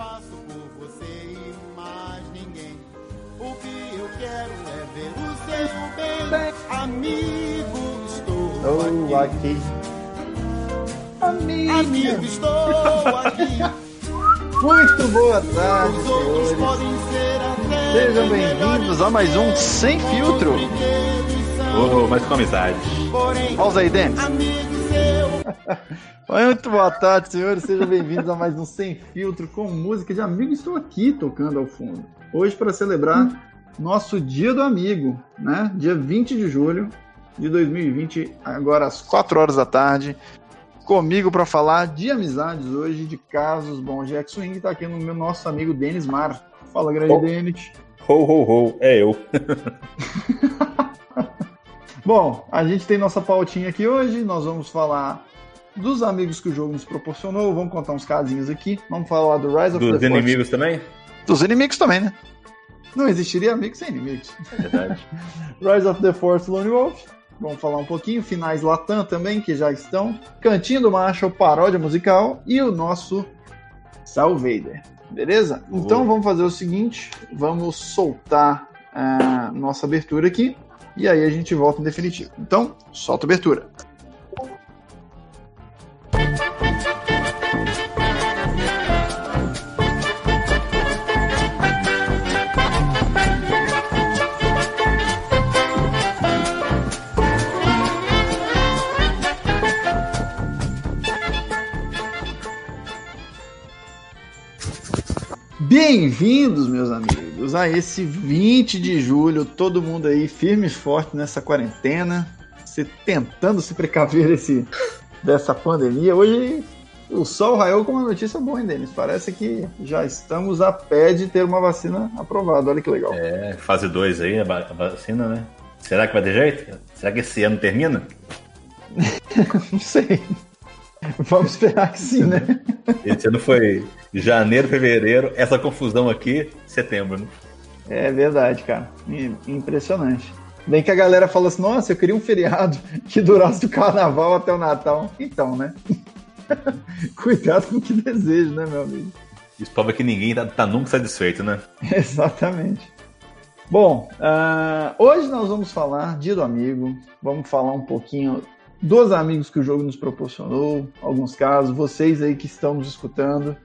faço por você e mais ninguém. O que eu quero é ver o seu bem, amigo. Estou Oh, aqui. aqui, amigo, estou aqui. Muito boa tarde, Os outros senhores. podem ser até Sejam bem-vindos a mais um Sem Filtro. Oh, mas com amizade. Porém, Pausa aí, Denis. Muito boa tarde, senhores. Sejam bem-vindos a mais um Sem Filtro com música de amigo. Estou aqui tocando ao fundo. Hoje para celebrar nosso Dia do Amigo, né? Dia 20 de julho de 2020, agora às 4 horas da tarde. Comigo para falar de amizades hoje, de casos. Bom, Jack Swing está aqui no meu nosso amigo Denis Mar. Fala, grande Oh. Denis. Ho, ho, ho. É eu. Bom, a gente tem nossa pautinha aqui hoje. Nós vamos falar dos amigos que o jogo nos proporcionou. Vamos contar uns casinhos aqui. Vamos falar do Rise of Dos the Force. inimigos também? Dos inimigos também, né? Não existiria amigos sem inimigos. É verdade. Rise of the Force Lone Wolf. Vamos falar um pouquinho. Finais Latam também, que já estão. Cantinho do Marshall, paródia musical. E o nosso Salvader. Beleza? Então Boa. vamos fazer o seguinte: vamos soltar a nossa abertura aqui. E aí a gente volta em definitivo. Então, solta a abertura. Bem-vindos, meus amigos, a esse 20 de julho. Todo mundo aí firme e forte nessa quarentena, se tentando se precaver esse, dessa pandemia. Hoje o sol raiou com uma notícia boa, hein, Denis? Parece que já estamos a pé de ter uma vacina aprovada. Olha que legal. É, fase 2 aí, a vacina, né? Será que vai ter jeito? Será que esse ano termina? Não sei. Vamos esperar que sim, né? Esse ano foi janeiro, fevereiro, essa confusão aqui, setembro, né? É verdade, cara. Impressionante. Bem que a galera fala assim, nossa, eu queria um feriado que durasse do carnaval até o Natal. Então, né? Cuidado com o que desejo, né, meu amigo? Isso prova que ninguém tá, tá nunca satisfeito, né? Exatamente. Bom, ah, hoje nós vamos falar Dia do Amigo, vamos falar um pouquinho dos amigos que o jogo nos proporcionou, alguns casos, vocês aí que estão nos escutando.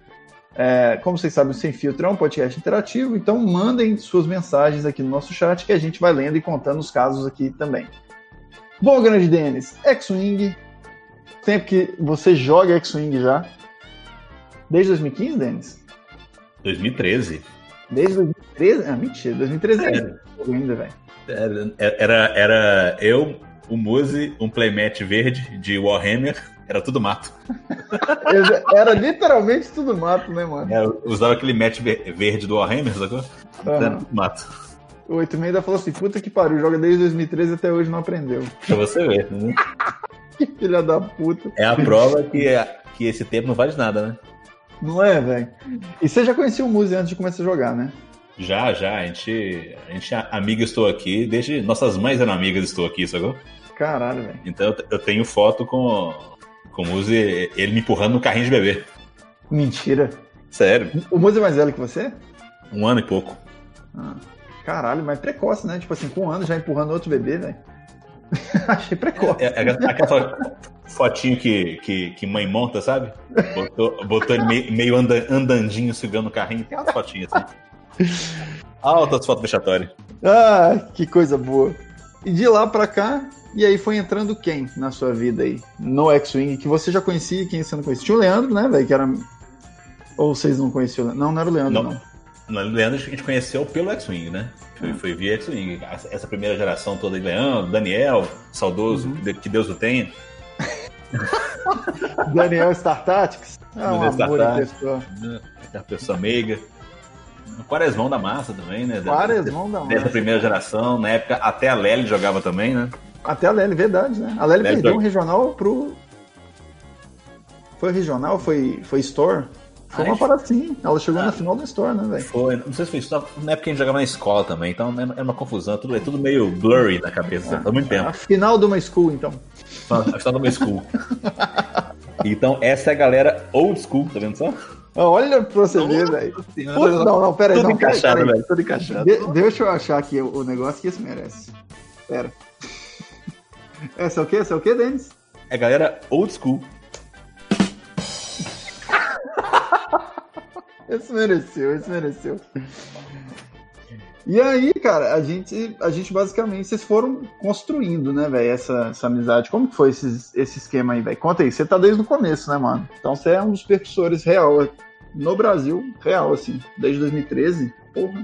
É, como vocês sabem, o Sem Filtro é um podcast interativo, então mandem suas mensagens aqui no nosso chat que a gente vai lendo e contando os casos aqui também. Bom, grande Denis, X-Wing, tempo que você joga X-Wing já. Desde 2015, Denis? 2013. Desde 2013? Ah, mentira, 2013 é É. ainda, velho. Era, era, era eu, o Muse, um playmat verde de Warhammer, era tudo mato. Era literalmente tudo mato, né, mano? Usava aquele mat ver- verde do Warhammer, sacou? Era Aham. tudo mato. O 86 ainda falou assim: puta que pariu, joga desde 2013 até hoje não aprendeu. Pra você ver. né? Que filha da puta. É a prova que, que esse tempo não vale de nada, né? Não é, velho? E você já conhecia o Muse antes de começar a jogar, né? Já, já, a gente, a gente é amiga estou aqui, desde nossas mães eram amigas estou aqui, sacou? Caralho, velho. Então eu te- eu tenho foto com, com o Muzi, ele me empurrando no carrinho de bebê. Mentira. Sério, O Muse é mais velho que você? um ano e pouco. Ah, caralho, mas precoce, né? Tipo assim, com um ano já empurrando outro bebê, velho. Achei precoce. É, é aquela fotinho que, que, que mãe monta, sabe? Botou, botou ele meio, meio anda- andandinho segurando o carrinho. Tem umas fotinhas assim. Altas fotos vexatórias. Ah, que coisa boa. E de lá pra cá, e aí foi entrando quem na sua vida aí? No X-Wing, que você já conhecia e quem você não conhecia? Tinha o Leandro, né, velho? Que era. Ou vocês não conheciam? Não, não era o Leandro, não. Não. No Leandro a gente conheceu pelo X-Wing, né? Foi, foi via X-Wing. Essa- primeira geração toda de Leandro, Daniel, saudoso, Uhum. que de- que Deus o tenha. Daniel Star Tactics. É um Daniel Star amor Tactics. pessoa. né? Aquela pessoa meiga. O Quaresmão da Massa também, né? Quaresmão da Dessa massa. primeira geração, na época até a Lely jogava também, né? Até a Lely, verdade, né? A Lely Lely perdeu foi- um regional pro. Foi regional? Foi, foi Store? Foi Ah, uma é? parada assim. Ela chegou Ah. na final do Store, né, velho? Foi, não sei se foi isso, na época a gente jogava na escola também, então era era uma confusão, tudo, é tudo meio blurry na cabeça, há muito tempo. A final de uma school, então. A final do meu school. Então, essa é a galera old school, tá vendo só? Olha pra você ver, velho. Não, não, pera aí. Tudo não, encaixado, velho. Tudo encaixado. De- deixa eu achar aqui o, o negócio que esse merece. Pera. Esse é o quê? Esse é o quê, Denis? É galera old school. Esse mereceu, esse mereceu. E aí, cara, a gente, a gente basicamente, vocês foram construindo, né, velho, essa, essa amizade. Como que foi esse, esse esquema aí, velho? Conta aí, você tá desde o começo, né, mano? Então você é um dos percussores real no Brasil, real, assim, desde 2013. Porra.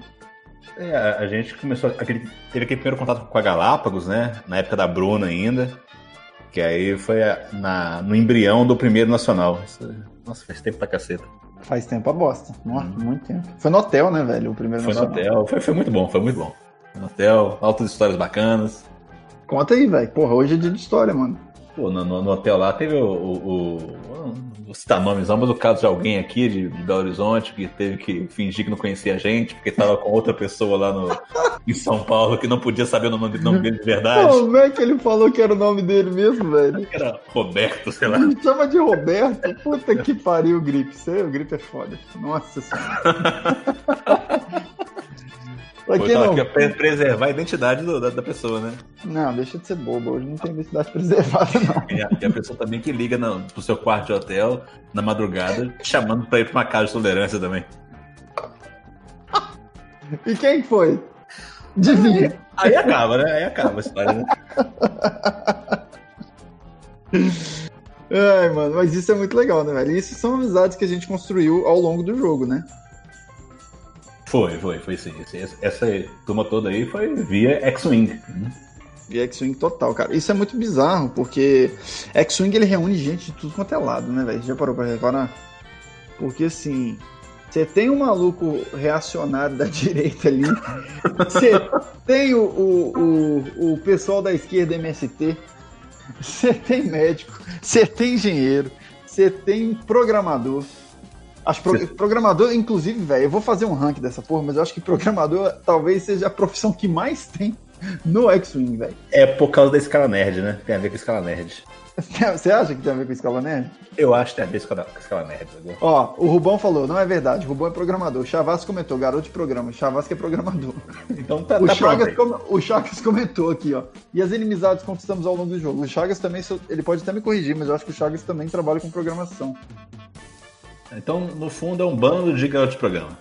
É, a- gente começou. Aquele, teve aquele primeiro contato com a Galápagos, né? Na época da Bruna ainda. Que aí foi na, no embrião do primeiro nacional. Isso- nossa, faz tempo pra caceta. Faz tempo a bosta. Nossa, muito tempo. Foi no hotel, né, velho, o primeiro Foi no nacional. hotel. Foi, foi muito bom, foi muito bom. Foi no hotel, altas histórias bacanas. Conta aí, velho. Porra, hoje é dia de história, mano. Pô, no, no- no hotel lá teve o. o, o vou citar nomes, não, mas o caso de alguém aqui de, de Belo Horizonte que teve que fingir que não conhecia a gente, porque tava com outra pessoa lá no, em São Paulo que não podia saber o nome, nome dele de verdade. Como é que ele falou que era o nome dele mesmo, velho? Era Roberto, sei lá. Me chama de Roberto. Puta que pariu, o Gripe. Você, o Gripe é foda. Nossa senhora. pra quem tava não... aqui pra preservar a identidade do- da, da pessoa, né? Não, deixa de ser bobo. Hoje não tem identidade preservada, não. E a, e a pessoa também que liga no, pro seu quarto de hotel na madrugada, chamando pra ir pra uma casa de tolerância também. E quem foi? Adivinha. Aí acaba, né? Aí acaba a história, né? Ai, mano, mas isso é muito legal, né, velho? Isso são amizades que a gente construiu ao longo do jogo, né? Foi, foi, foi sim. Esse- Essa turma toda aí foi via X-Wing. E X-Wing total, cara. Isso é muito bizarro, porque X-Wing ele reúne gente de tudo quanto é lado, né, velho? Já parou pra reparar? Porque assim, você tem um maluco reacionário da direita ali, você tem o, o, o, o pessoal da esquerda MST, você tem médico, você tem engenheiro, você tem programador. Acho pro- programador, inclusive, velho, eu vou fazer um ranking dessa porra, mas eu acho que programador talvez seja a profissão que mais tem no X-Wing, velho. É por causa da escala nerd, né? Tem a ver com a escala nerd. Você acha que tem a ver com escala nerd? Eu acho que tem a ver com a a escala nerd, entendeu? Ó, o Rubão falou, não é verdade, o Rubão é programador. O Chavasco comentou, garoto de programa, Chavasco é programador. Então tá, O, tá. Chagas, com- o Chagas comentou aqui, ó. E as inimizades conquistamos ao longo do jogo. O Chagas também, ele pode até me corrigir, mas eu acho que o Chagas também trabalha com programação. Então, no fundo, é um bando de garoto de programa.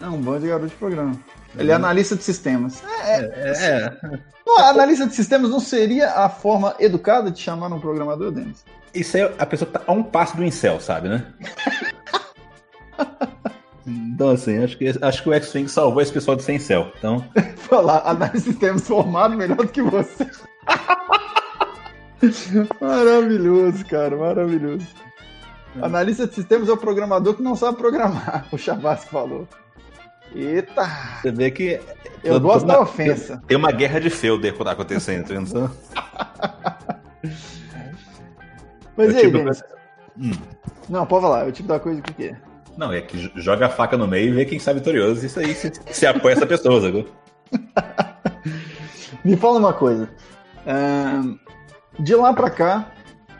É um bando de garoto de programa. Ele é analista de sistemas. É, É, é. não, analista de sistemas não seria a forma educada de chamar um programador, Denis? Isso aí, a pessoa tá a um passo do incel, sabe, né? Então, assim, acho que, acho que o X-Wing salvou esse pessoal de sem céu. Então, falar análise de sistemas formado melhor do que você. maravilhoso, cara, maravilhoso. Analista de sistemas é o programador que não sabe programar, o Chavasco falou. Eita! você vê que. Eu gosto da ofensa. Tem uma guerra de Felder que tá acontecendo, entendeu? Mas e aí, tipo-? Hum. Não, pode falar, é o tipo da coisa que quê? Não, é que joga a faca no meio e vê quem sai vitorioso. Isso aí se, se apoia essa pessoa, sacou? Me fala uma coisa. Ahn, de lá pra cá,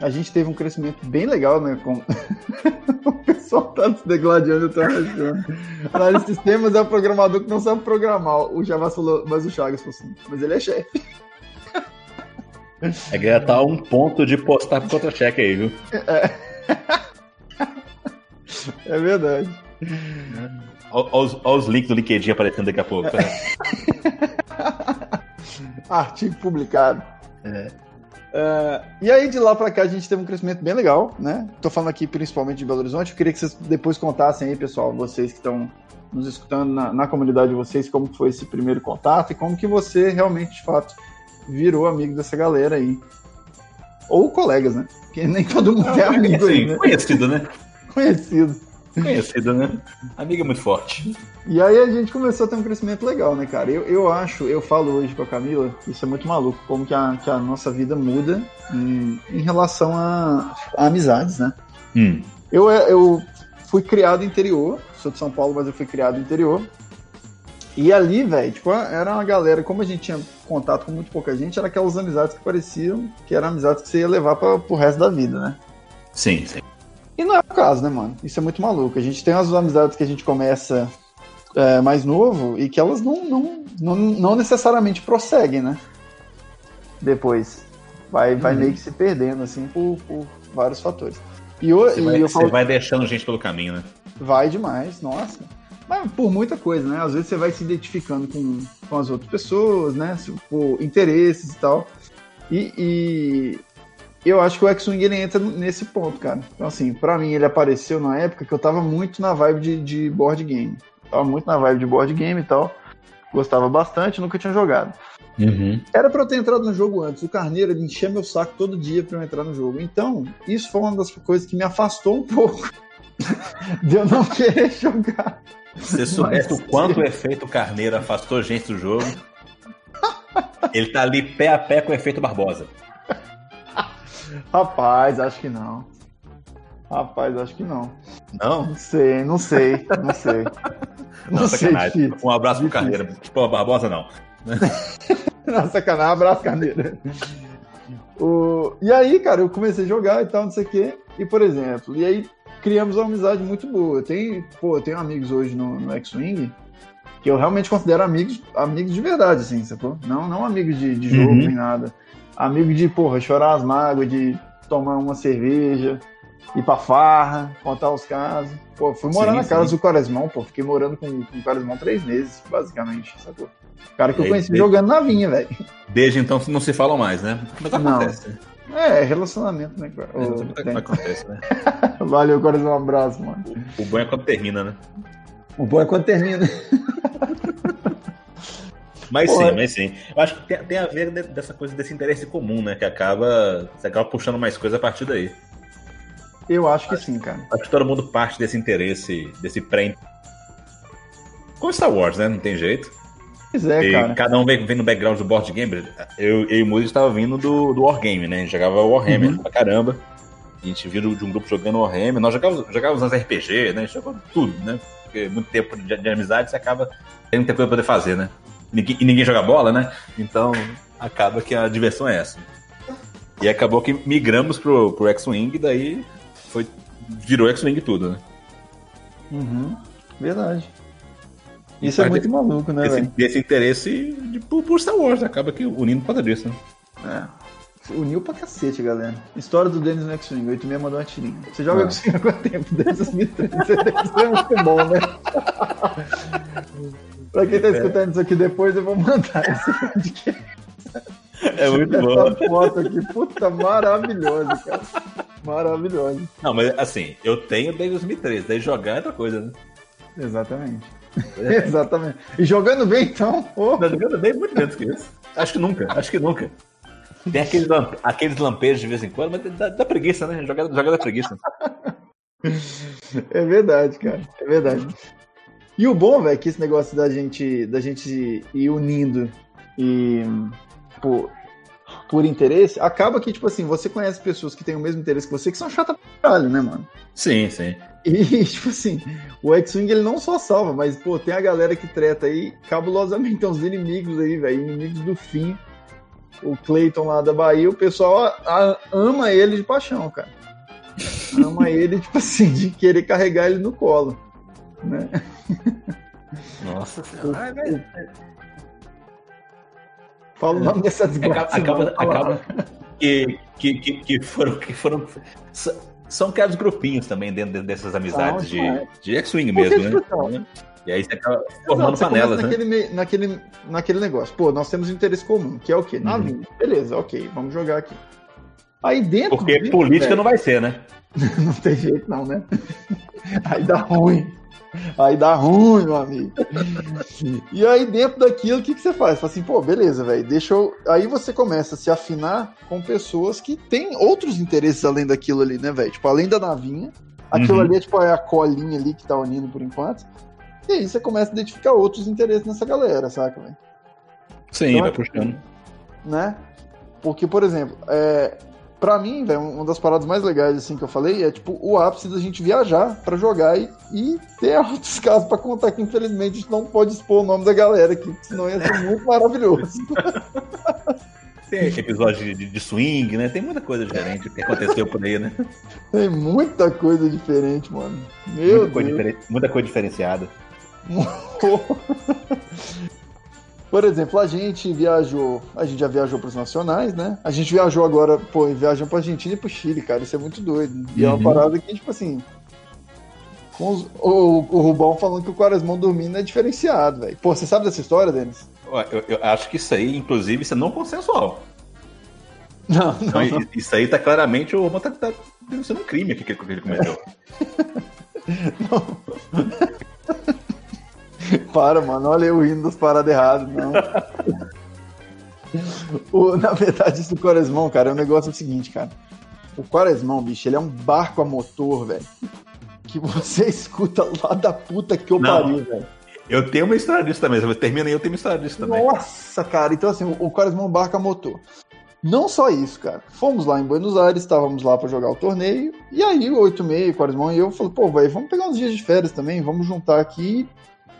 a gente teve um crescimento bem legal, né? Com... o pessoal tá se degladiando, eu tô achando. Analista de sistemas é o programador que não sabe programar. O Javas falou, mas o Chagas falou assim, mas ele é chefe. A guerra tá a um ponto de postar contra-cheque aí, viu? É verdade. Olha os links do LinkedIn aparecendo daqui a pouco. né? Artigo publicado. É. É, e aí, de lá pra cá, a gente teve um crescimento bem legal, né? Tô falando aqui principalmente de Belo Horizonte. Eu queria que vocês depois contassem aí, pessoal, vocês que estão nos escutando na, na comunidade de vocês, como foi esse primeiro contato e como que você realmente, de fato, virou amigo dessa galera aí. Ou colegas, né? Porque nem todo mundo é amigo aí, Assim, né? Conhecido, né? Conhecido. Conhecido, né? Amigo é muito forte. E aí a gente começou a ter um crescimento legal, né, cara? Eu, eu acho, eu falo hoje com a Camila, isso é muito maluco, como que a, que a nossa vida muda em, em relação a, a amizades, né? Hum. Eu, eu fui criado interior, sou de São Paulo, mas eu fui criado interior. E ali, velho, tipo, era uma galera, como a gente tinha contato com muito pouca gente, era aquelas amizades que pareciam que eram amizades que você ia levar pra, pro resto da vida, né? Sim, sim. E não é o caso, né, mano? Isso é muito maluco. A gente tem umas amizades que a gente começa é, mais novo e que elas não, não, não, não necessariamente prosseguem, né? Depois. Vai, vai meio que se perdendo, assim, por, por vários fatores. E eu, Você, vai, eu você falo, vai deixando gente pelo caminho, né? vai demais, nossa. Mas por muita coisa, né? Às vezes você vai se identificando com, com as outras pessoas, né? Por interesses e tal. E, e eu acho que o X-Wing ele entra nesse ponto, cara. Então, assim, pra mim ele apareceu na época que eu tava muito na vibe de, de board game. Tava muito na vibe de board game e tal. Gostava bastante, nunca tinha jogado. Era pra eu ter entrado no jogo antes. O Carneiro ele enchia meu saco todo dia pra eu entrar no jogo. Então, isso foi uma das coisas que me afastou um pouco de eu não querer jogar. Se soubesse o quanto o efeito Carneiro afastou gente do jogo, ele tá ali pé a pé com o efeito Barbosa. Rapaz, acho que não. Rapaz, acho que não. Não? Não sei, não sei, não sei. Não, sei, sacanagem. Fih. Um abraço pro Difícil. Carneiro. Tipo, Barbosa não. Não, sacanagem, abraço, Carneiro. O... E aí, cara, eu comecei a jogar e tal, não sei o quê. E, por exemplo, e aí criamos uma amizade muito boa. Eu tenho, pô, eu tenho amigos hoje no, no X-Wing que eu realmente considero amigos, amigos de verdade, assim, sacou? Não, não amigos de, de jogo Uhum. nem nada. Amigos de, porra, chorar as mágoas, de tomar uma cerveja, ir pra farra, contar os casos. Pô, fui morar Sim, na casa sim. do Quaresmão, pô, fiquei morando com, com o Quaresmão três meses, basicamente, sacou? Cara que eu aí, conheci e- jogando na vinha, velho. Desde então não se falam mais, né? Mas Não. acontece. né? É, relacionamento, né, cara? É, o tem. acontece, né? Valeu, Quaresmão, um abraço, mano. O bom é quando termina, né? O bom é quando termina. Mas Porra. sim, mas sim. Eu acho que tem, tem a ver de- dessa coisa, desse interesse comum, né? Que acaba. Você acaba puxando mais coisa a partir daí. Eu acho que sim, cara. Acho que todo mundo parte desse interesse, desse pré. Com Star Wars, né? Não tem jeito. Pois é, E cara. cada um vem, vem no background do board game. Eu, eu e o Moody estava vindo do, do Wargame, né? A gente jogava Warhammer Uhum. pra caramba. A gente viu de um grupo jogando Warhammer. Nós jogávamos, jogávamos nas RPG, né? A gente jogava tudo, né? Porque muito tempo de, de amizade você acaba tendo coisa pra poder fazer, né? Ninguém- e ninguém joga bola, né? Então acaba que a diversão é essa. E acabou que migramos pro, pro X-Wing, daí foi, virou X-Wing tudo, né? Uhum. Verdade. Isso é muito maluco, né, Esse, velho? esse interesse de, por, por Star Wars, né? acaba que unindo por causa disso, né? É. Uniu pra cacete, galera. História do Dennis no X-Wing. 86 mandou uma tirinha. Você joga. X-Wing há quanto tempo? Desde 2013. Você ser muito bom, né? pra quem tá escutando isso aqui depois, eu vou mandar esse podcast. É muito Essa foto aqui, puta, maravilhosa, cara. Maravilhosa. Não, mas assim, eu tenho desde 2013, daí jogar é outra coisa, né? Exatamente. Exatamente. E jogando bem, então, pô. Tá jogando bem muito menos que isso. Acho que nunca, acho que nunca. Tem aqueles, lamp aqueles lampejos de vez em quando, mas dá, dá preguiça, né? Jogar dá preguiça. É verdade, cara. É verdade. E o bom, velho, é que esse negócio da gente, da gente ir unindo e por, por interesse, acaba que, tipo assim, você conhece pessoas que têm o mesmo interesse que você, que são chatas pra caralho, né, mano? Sim, sim. E, tipo assim, o X-Wing ele não só salva, mas, pô, tem a galera que treta aí cabulosamente. Tem uns inimigos aí, velho, inimigos do fim. O Clayton lá da Bahia, o pessoal a- a- ama ele de paixão, cara. Ama ele, tipo assim, de querer carregar ele no colo. Né? Nossa senhora. Fala o nome dessa desgraça. Acaba, acaba, que, que, que, que foram. Que foram são criados grupinhos também dentro dessas amizades de, São, de X-Wing mesmo, tipo, né? E aí você acaba formando Exato, você panelas, né? naquele, naquele, naquele negócio. Pô, nós temos um interesse comum, que é o quê? Na Uhum. Beleza, ok, vamos jogar aqui. Aí dentro. Porque política velho, não vai ser, né? Não tem jeito, não, né? Aí dá ruim. Aí dá ruim, meu amigo. E aí, dentro daquilo, o que, que você faz? Fala assim, pô, beleza, velho, deixa eu. Aí você começa a se afinar com pessoas que têm outros interesses além daquilo ali, né, velho? Tipo, além da navinha. Aquilo Uhum. ali é tipo é a colinha ali que tá unindo por enquanto. E aí você começa a identificar outros interesses nessa galera, saca, velho? Sim, Então, vai é- puxando. né? Porque, por exemplo, é, para mim, velho, uma das paradas mais legais assim que eu falei é tipo o ápice da gente viajar pra jogar e, e ter outros casos pra contar que infelizmente a gente não pode expor o nome da galera aqui, senão ia ser muito maravilhoso. Tem episódio de, de swing, né? Tem muita coisa diferente que aconteceu por aí, né? Tem muita coisa diferente, mano. Meu muita, coisa Deus. diferen- muita coisa diferenciada. Por exemplo, a gente viajou, a gente já viajou para os nacionais, né? A gente viajou agora, pô, viajamos para Argentina e pro Chile, cara. Isso é muito doido. E é uma Uhum. parada que, tipo assim. com os- o, o Rubão falando que o Quaresmão dormindo é diferenciado, velho. Pô, você sabe dessa história, Denis? Eu, eu acho que isso aí, inclusive, isso é não consensual. Não, Então, i- Isso aí tá claramente o Roman tá, tá denunciando um crime aqui que ele- cometeu. Para, mano. Olha eu rindo das paradas erradas, não. O- na verdade, isso do Quaresmão, cara, é um negócio seguinte, cara. O Quaresmão, bicho, ele é um barco a motor, velho. Que você escuta lá da puta que eu Não. pariu, velho. Eu tenho uma história disso também. Você termina aí, eu tenho uma história disso também. Nossa, cara. Então, assim, o Quaresmão é um barco a motor. Não só isso, cara. Fomos lá em Buenos Aires, estávamos lá pra jogar o torneio. E aí, o 8,5, o Quaresmão e eu falei, pô, velho, vamos pegar uns dias de férias também, vamos juntar aqui,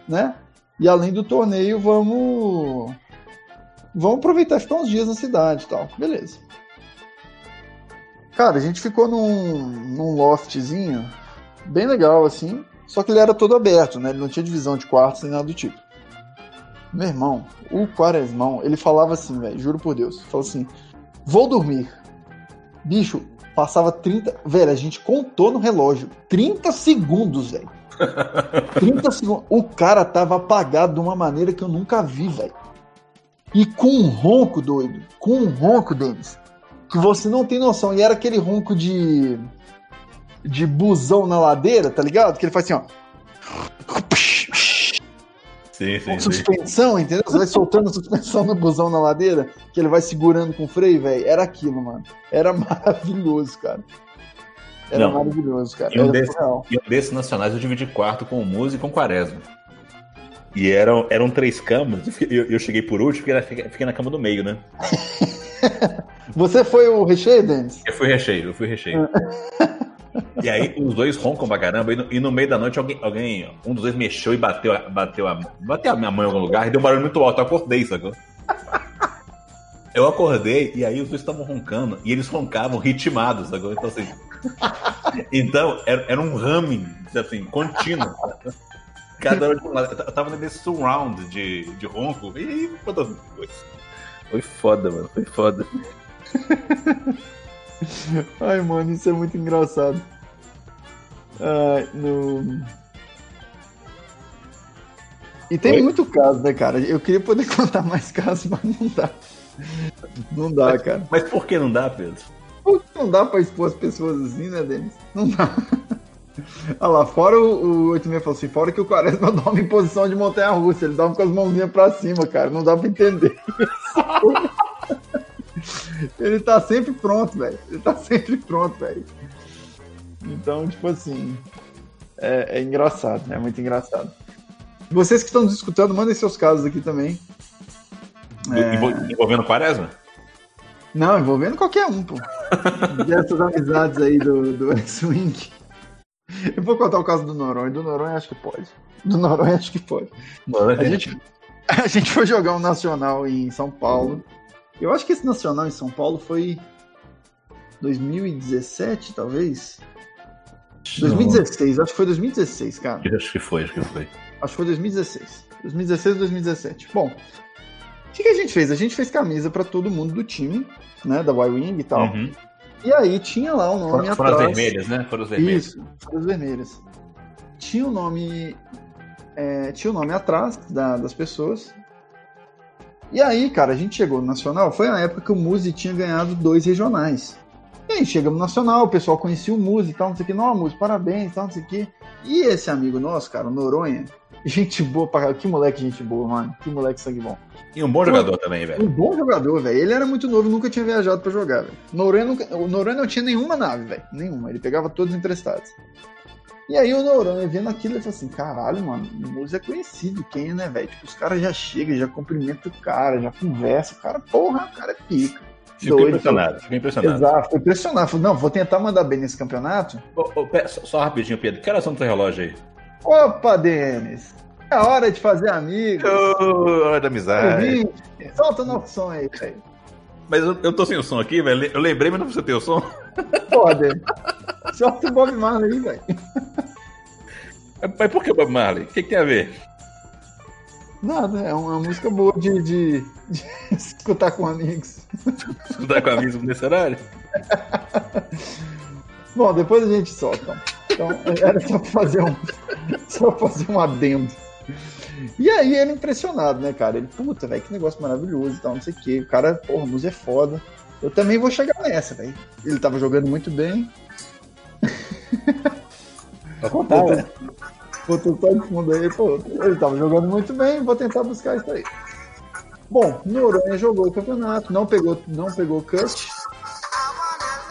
né? E além do torneio, vamos. Vamos aproveitar ficar uns dias na cidade e tal. Beleza. Cara, a gente ficou num, num loftzinho bem legal, assim. Só que ele era todo aberto, né? Ele não tinha divisão de quartos nem nada do tipo. Meu irmão, o Quaresmão, ele falava assim, velho, juro por Deus. Falou assim: vou dormir. Bicho, passava 30. Velho, a gente contou no relógio. 30 segundos, velho. 30 segundos. O cara tava apagado de uma maneira que eu nunca vi, velho. E com um ronco, doido. Com um ronco, Denis. Que você não tem noção. E era aquele ronco de. De busão na ladeira, tá ligado? Que ele faz assim, ó. Sim, sim, Com sim. suspensão, entendeu? Você vai soltando a suspensão no busão na ladeira, que ele vai segurando com o freio, velho. Era aquilo, mano. Era maravilhoso, cara. Era Não. maravilhoso, cara. E um desses-. E um desses nacionais eu dividi quarto com o Musa e com o Quaresma. E eram, eram três camas. Eu, eu cheguei por último, porque fiquei na cama do meio, né? Você foi o recheio, Denis? Eu fui recheio, eu fui recheio. E aí os dois roncam pra caramba, e no, e no meio da noite alguém, alguém, um dos dois mexeu e bateu, a- bateu, a, bateu a minha mão em algum lugar e deu um barulho muito alto. Eu acordei, sacou? Eu acordei e aí os dois estavam roncando e eles roncavam ritmados, sacou? Então assim. Então, era, era um ramming, assim, contínuo. Cada hora de um lado. Eu tava nesse surround de, de ronco e foi, foi foda, mano. Foi foda. Ai, mano, isso é muito engraçado. Ai, no... E tem Oi? muito caso, né, cara? Eu queria poder contar mais casos, mas não dá. Não dá, cara. Mas por que não dá, Pedro? Não dá pra expor as pessoas assim, né, Denis? Não dá. Olha lá, fora o, o 86 falou assim, fora que o Quaresma dorme em posição de montanha-russa, ele dorme com as mãozinhas pra cima, cara, não dá pra entender. ele tá sempre pronto, velho. Ele tá sempre pronto, velho. Então, tipo assim, é, é engraçado, é muito engraçado. Vocês que estão nos escutando, mandem seus casos aqui também. É. Envol- Envolvendo Quaresma? Não, envolvendo qualquer um, pô. Dessas amizades aí do, do X-Wing. Eu vou contar o caso do Noronha. Do Noronha acho que pode. Do Noronha acho que pode. A gente, a gente foi jogar um nacional em São Paulo. Eu acho que esse nacional em São Paulo foi 2017, talvez. 2016, acho que foi 2016, cara. Acho que foi, acho que foi. Acho que foi 2016. 2016 ou 2017. Bom, o que, que a gente fez? A gente fez camisa pra todo mundo do time, né? Da Y-Wing e tal. Uhum. E aí tinha lá o nome Foram, foram as atrás. vermelhas, né? Foram as vermelhas. Isso, foram as vermelhas. Tinha o nome. é, tinha o nome atrás da- das pessoas. E aí, cara, a gente chegou no Nacional. Foi a época que o Muzi tinha ganhado dois regionais. E aí chegamos no Nacional, o pessoal conhecia o Muzi e tal, não sei o que. Não, Muzi, parabéns e tal, não sei o que. E esse amigo nosso, cara, o Noronha, gente boa pra caralho. Que moleque, gente boa, mano. Que moleque sangue bom. E um bom jogador também, velho. Um bom jogador, velho. Ele era muito novo, nunca tinha viajado pra jogar, velho. Noronha nunca- O Noronha não tinha nenhuma nave, velho. Nenhuma. Ele pegava todos emprestados. E aí o Noronha vendo aquilo, ele falou assim: caralho, mano, o Muzi é conhecido, quem é, né, velho? Tipo, os caras já chegam, já cumprimentam o cara, já conversa. O cara, porra, o cara é pica. Fico Doido, impressionado, fico impressionado. Exato, foi impressionado. Falei, não, vou tentar mandar bem nesse campeonato. Ô, pera, só, só rapidinho, Pedro. Que horas são do teu relógio aí? Opa, Denis! É hora de fazer amigos. Ô, hora da amizade. Ouvinte, Solta nosso som aí, velho. Mas eu, eu tô sem o som aqui, velho. Eu lembrei, mas não precisa ter o som. Pode. Solta o Bob Marley aí, velho. Mas por que Bob Marley? O que, que tem a ver? Nada, é uma música boa de, de, de escutar com amigos. Estudar com amigos nesse horário? Bom, depois a gente solta. Então, era só pra fazer um, só pra fazer um adendo. E aí ele impressionado, né, cara? Ele, puta, velho, que negócio maravilhoso e tal, não sei o quê. O cara, porra, a música é foda. Eu também vou chegar nessa, velho. Ele tava jogando muito bem. Contar, velho. Botou só de fundo aí, pô. Ele tava jogando muito bem, vou tentar buscar isso aí. Bom, Noronha jogou o campeonato, não pegou, não pegou cut.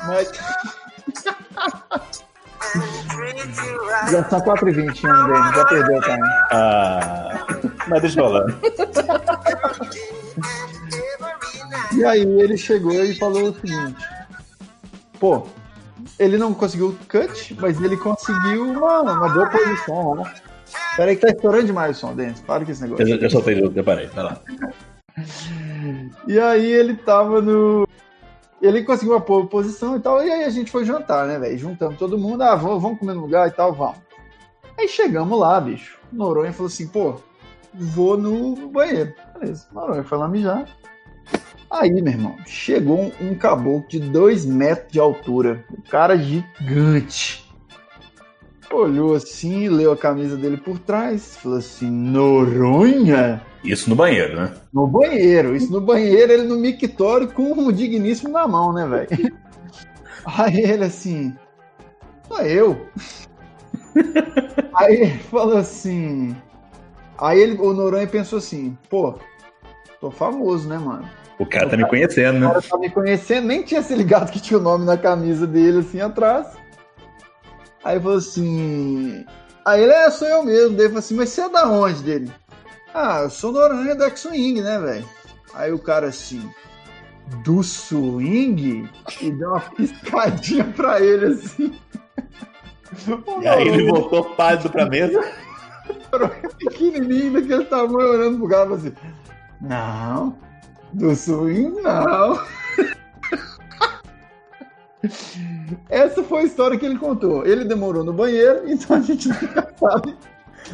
Mas. já são 4h20, um deles, já perdeu o time. Ah, mas deixa eu falar. E aí ele chegou e falou o seguinte: pô, ele não conseguiu cut, mas ele conseguiu uma, uma boa posição, né? Peraí que tá estourando demais o som, Denis. Para com esse negócio. Eu, eu soltei, eu parei, vai lá. E aí ele tava no. Ele conseguiu uma boa posição e tal. E aí a gente foi jantar, né, velho? Juntamos todo mundo. Ah, vamos, vamos comer no lugar e tal, vamos. Aí chegamos lá, bicho. Noronha falou assim, pô, vou no banheiro. Beleza. Noronha foi lá mijar. Aí, meu irmão, chegou um, um caboclo de dois metros de altura. Um cara gigante. Olhou assim, leu a camisa dele por trás, falou assim: Noronha? Isso no banheiro, né? No banheiro. Isso no banheiro, ele no mictório com um digníssimo na mão, né, velho? Aí ele assim. Sou eu. Aí ele falou assim. Aí ele, o Noronha pensou assim: pô, tô famoso, né, mano? O cara tá me conhecendo, O né? cara tá me conhecendo, nem tinha se ligado que tinha o nome na camisa dele assim atrás. Aí falou assim. Aí ele, é, sou eu mesmo. Daí ele falou assim, mas você é da onde dele? Ah, eu sou Noronha do X-Wing, né, velho? Aí o cara assim, do swing? E deu uma piscadinha pra ele assim. E aí ele voltou pálido pra mesa. pequenininho, daquele tamanho, olhando pro cara assim: Não, do swing não. Essa foi a história que ele contou. Ele demorou no banheiro, então a gente nunca sabe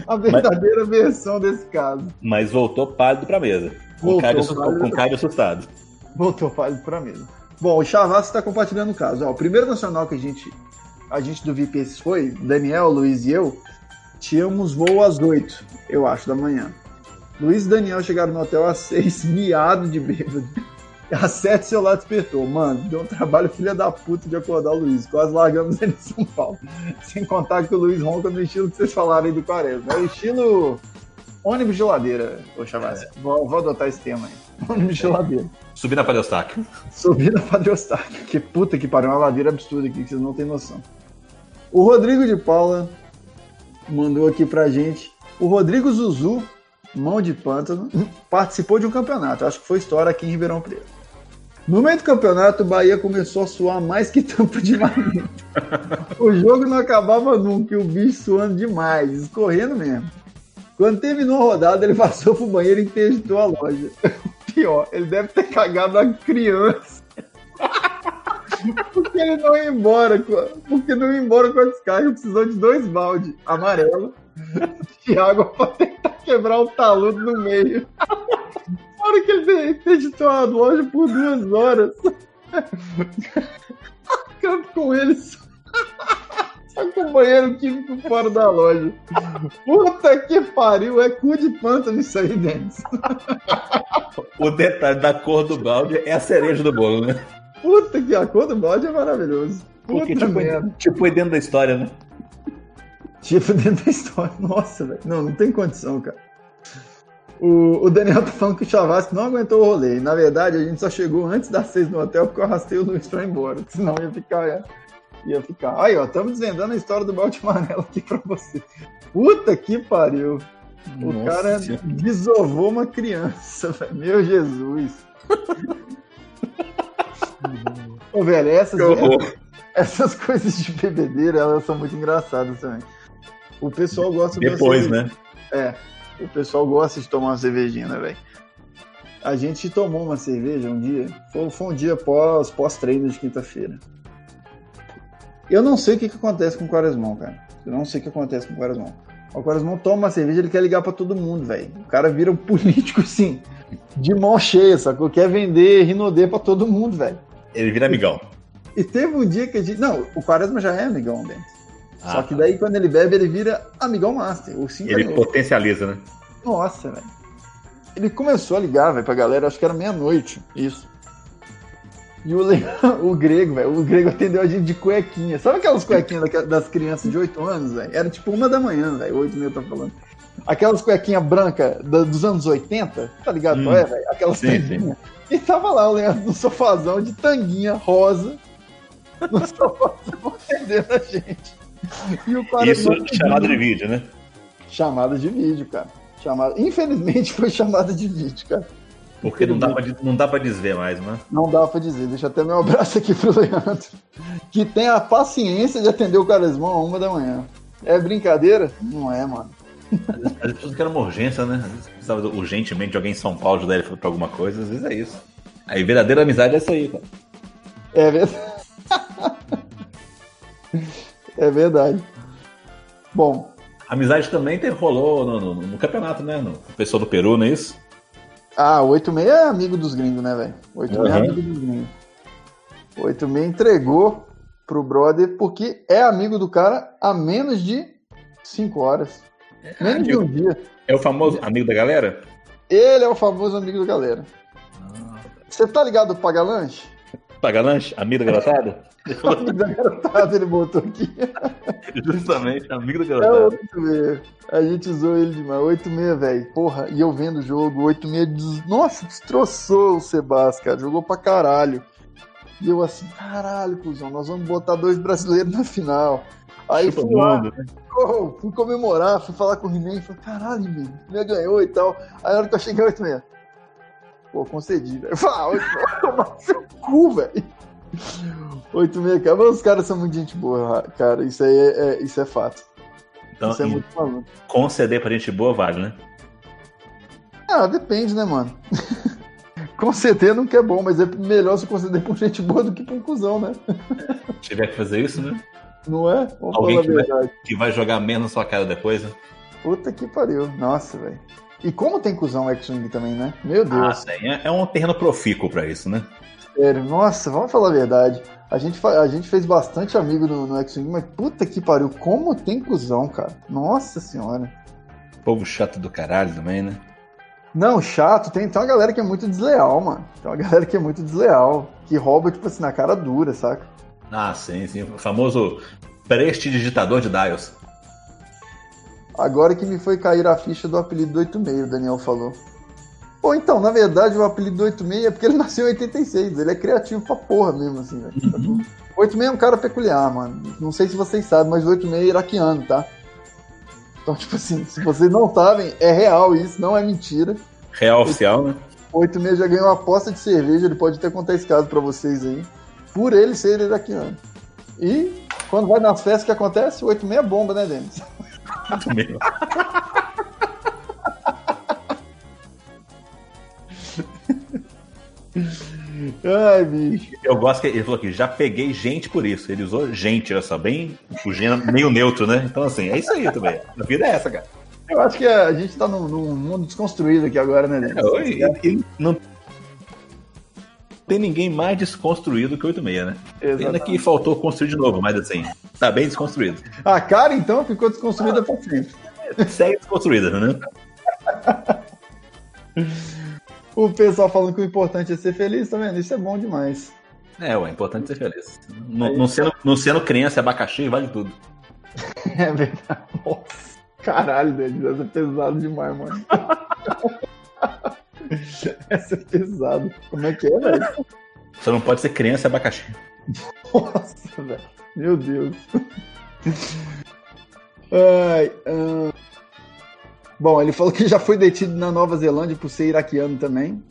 a verdadeira versão desse caso. Mas voltou pálido pra mesa. Com Voltou com cara assustado. Voltou pálido pra mesa. Bom, o Chavassi está compartilhando o caso. Ó, o primeiro nacional que a gente, a gente do VPS foi, Daniel, Luiz e eu, tínhamos voo às 8, eu acho, da manhã. Luiz e Daniel chegaram no hotel às 6, miado de bêbado. Às 7, seu lado despertou. Mano, deu um trabalho filha da puta de acordar o Luiz. Quase largamos ele em São Paulo. Sem contar que o Luiz ronca no estilo que vocês falaram aí do Quaresma. É o estilo ônibus de geladeira, ô Chavassi. Vou, vou adotar esse tema aí. Ônibus de geladeira. Subir na Padre Eustáquio. Subir na Padre Eustáquio. Que puta que pariu, uma ladeira absurda aqui, que vocês não têm noção. O Rodrigo de Paula mandou aqui pra gente. O Rodrigo Zuzu, mão de pântano, participou de um campeonato. Acho que foi história aqui em Ribeirão Preto. No meio do campeonato, o Bahia começou a suar mais que tampa de marmita. o jogo não acabava nunca, o bicho suando demais, escorrendo mesmo. Quando terminou a rodada, ele passou pro banheiro e interditou a loja. Pior, ele deve ter cagado a criança. Porque ele não ia embora, porque não ia embora com a descarga, precisou de dois baldes amarelo de água pra tentar quebrar o taludo no meio. Hora que ele interditou a loja por duas horas, ficando com ele só, só com o banheiro químico fora da loja. Puta que pariu, é cu de pântano isso aí, Denis. O detalhe da cor do balde é a cereja do bolo, né? Puta que a cor do balde é maravilhoso. Puta Porque, tipo, merda. tipo, foi dentro da história, né? Tipo, dentro da história. Nossa, velho. Não, não tem condição, cara. O, o Daniel tá falando que o Chavassi não aguentou o rolê. E, na verdade, a gente só chegou antes das seis no hotel porque eu arrastei o Luiz pra ir embora. Senão ia ficar. Ia, ia ficar. Aí, ó, estamos desvendando a história do balde amarelo aqui pra você. Puta que pariu. O Nossa cara desovou uma criança, velho. Meu Jesus. Ô, velho, essas, horror. essas coisas de bebedeira, elas são muito engraçadas também. O pessoal gosta Depois, né? É. O pessoal gosta de tomar uma cervejinha, né, velho? a gente tomou uma cerveja um dia. Foi, foi um dia pós, pós-treino de quinta-feira. Eu não sei o que, que acontece com o Quaresmão, cara. Eu não sei o que acontece com o Quaresmão. O Quaresmão toma uma cerveja, ele quer ligar para todo mundo, velho. O cara vira um político, assim, de mão cheia, sacou? Quer vender Rinodê para todo mundo, velho. Ele vira amigão. E teve um dia que a gente. Não, o Quaresma já é amigão dentro. Ah, Só que daí, quando ele bebe, ele vira amigão master. O Ele potencializa, né? Nossa, velho. Ele começou a ligar, velho, pra galera, acho que era meia-noite. Isso. E o, Le- o grego, velho, o grego atendeu a gente de cuequinha. Sabe aquelas cuequinhas das crianças de 8 anos, velho? Era tipo uma da manhã, velho, 8 e meia, tá falando. Aquelas cuequinhas brancas dos anos 80, tá ligado? Hum. qual é, velho? Aquelas Sim. E tava lá o Leandro no sofazão de tanguinha rosa, no sofazão atendendo a gente. E Isso chamado de vídeo, né? Chamada de vídeo, cara. Chamada... Infelizmente foi chamada de vídeo, cara. Porque não dá, pra, não dá pra desver mais, né? Não dá pra dizer. Deixa até meu abraço aqui pro Leandro. Que tem a paciência de atender o Quaresmão a uma da manhã. É brincadeira? Não é, mano. Às vezes que era uma urgência, né? Às vezes precisava urgentemente de alguém em São Paulo ajudar ele pra alguma coisa, às vezes é isso. Aí verdadeira amizade é isso aí, cara. É verdade. é verdade. Bom, Amizade também rolou no, no- no campeonato, né? No pessoal do Peru, não é isso? ah, o 86 é amigo dos gringos, né, velho? 86 é Uhum. amigo dos gringos. O 86 entregou pro brother porque é amigo do cara há menos de 5 horas. Menos de um dia. É o famoso amigo da galera? Ele é o famoso amigo da galera. Você tá ligado pro Paga Lanche? Paga lanche? Amigo da garotada? Amigo da garotada, ele botou aqui. Justamente, amigo da É garotada. 86. A gente usou ele demais. 86, velho. Porra, e eu vendo o jogo, 86. des- Nossa, destroçou o Sebas, cara. Jogou pra caralho. E eu assim, caralho, cuzão, nós vamos botar dois brasileiros na final. Aí Chupa fui lá, né? oh, fui comemorar, fui falar com o He-Man, falei, caralho, He-Man ganhou e tal. Aí na hora que eu cheguei 86, pô, concedi, velho. Eu falei, 86, vai tomar seu cu, velho. 86, cara, mas os caras são muito gente boa, cara, isso aí é, é- isso é fato. Então, isso é muito maluco. conceder pra gente boa vale, né? Ah, depende, né, mano? conceder nunca é bom, mas é melhor se conceder pra gente boa do que pra um cuzão, né? Se tiver que fazer isso, né? Não é? Vamos Alguém falar que a vai-. Que vai jogar menos na sua cara depois, né? Puta que pariu. Nossa, velho. E como tem cuzão X-Wing também, né? Meu Ah, Deus. tem. É é um terreno profícuo pra isso, né? Sério, nossa, vamos falar a verdade. A gente, a gente fez bastante amigo no, no X-Wing, mas puta que pariu, como tem cuzão, cara. Nossa senhora. Povo chato do caralho também, né? Não, chato, tem, tem uma galera que é muito desleal, mano. Tem uma galera que é muito desleal, que rouba, tipo assim, na cara dura, saca? Ah, sim, sim. O famoso prestidigitador de dials. Agora que me foi cair a ficha do apelido do 86, o Daniel falou. Pô, então, na verdade, o apelido do 86 é porque ele nasceu em 86, ele é criativo pra porra mesmo, assim, velho. O 86 é um cara peculiar, mano. Não sei se vocês sabem, mas o 86 é iraquiano, tá? Então, tipo assim, se vocês não sabem, é real isso, não é mentira. Real oficial, né? O 86 já ganhou uma aposta de cerveja, ele pode até contar esse caso pra vocês aí, por ele ser iraquiano. E, quando vai nas festas, o que acontece? O 86 é bomba, né, Denis? Meu. Ai, bicho. Eu gosto que ele falou aqui, já peguei gente por isso. Ele usou gente, olha só, bem o gênero meio neutro, né? Então, assim, é isso aí também. A vida é essa, cara. Eu acho que a gente tá num, num mundo desconstruído aqui agora, né, e- e não tem ninguém mais desconstruído que o 86, né? Exatamente. que faltou construir de novo, mas assim, tá bem desconstruído. A cara, então, ficou desconstruída pra sempre. Segue desconstruída, né? O pessoal falando que o importante é ser feliz, tá vendo? Isso é bom demais. É, ué, é importante ser feliz. Não, não sendo, não sendo criança abacaxi, vale tudo. É verdade. Nossa, caralho, Denis, é pesado demais, mano. essa é pesado. Como é que é, velho? Só não pode ser criança e abacaxi. Nossa, velho. Meu Deus. Ai, ahn. Bom, ele falou que já foi detido na Nova Zelândia por ser iraquiano também.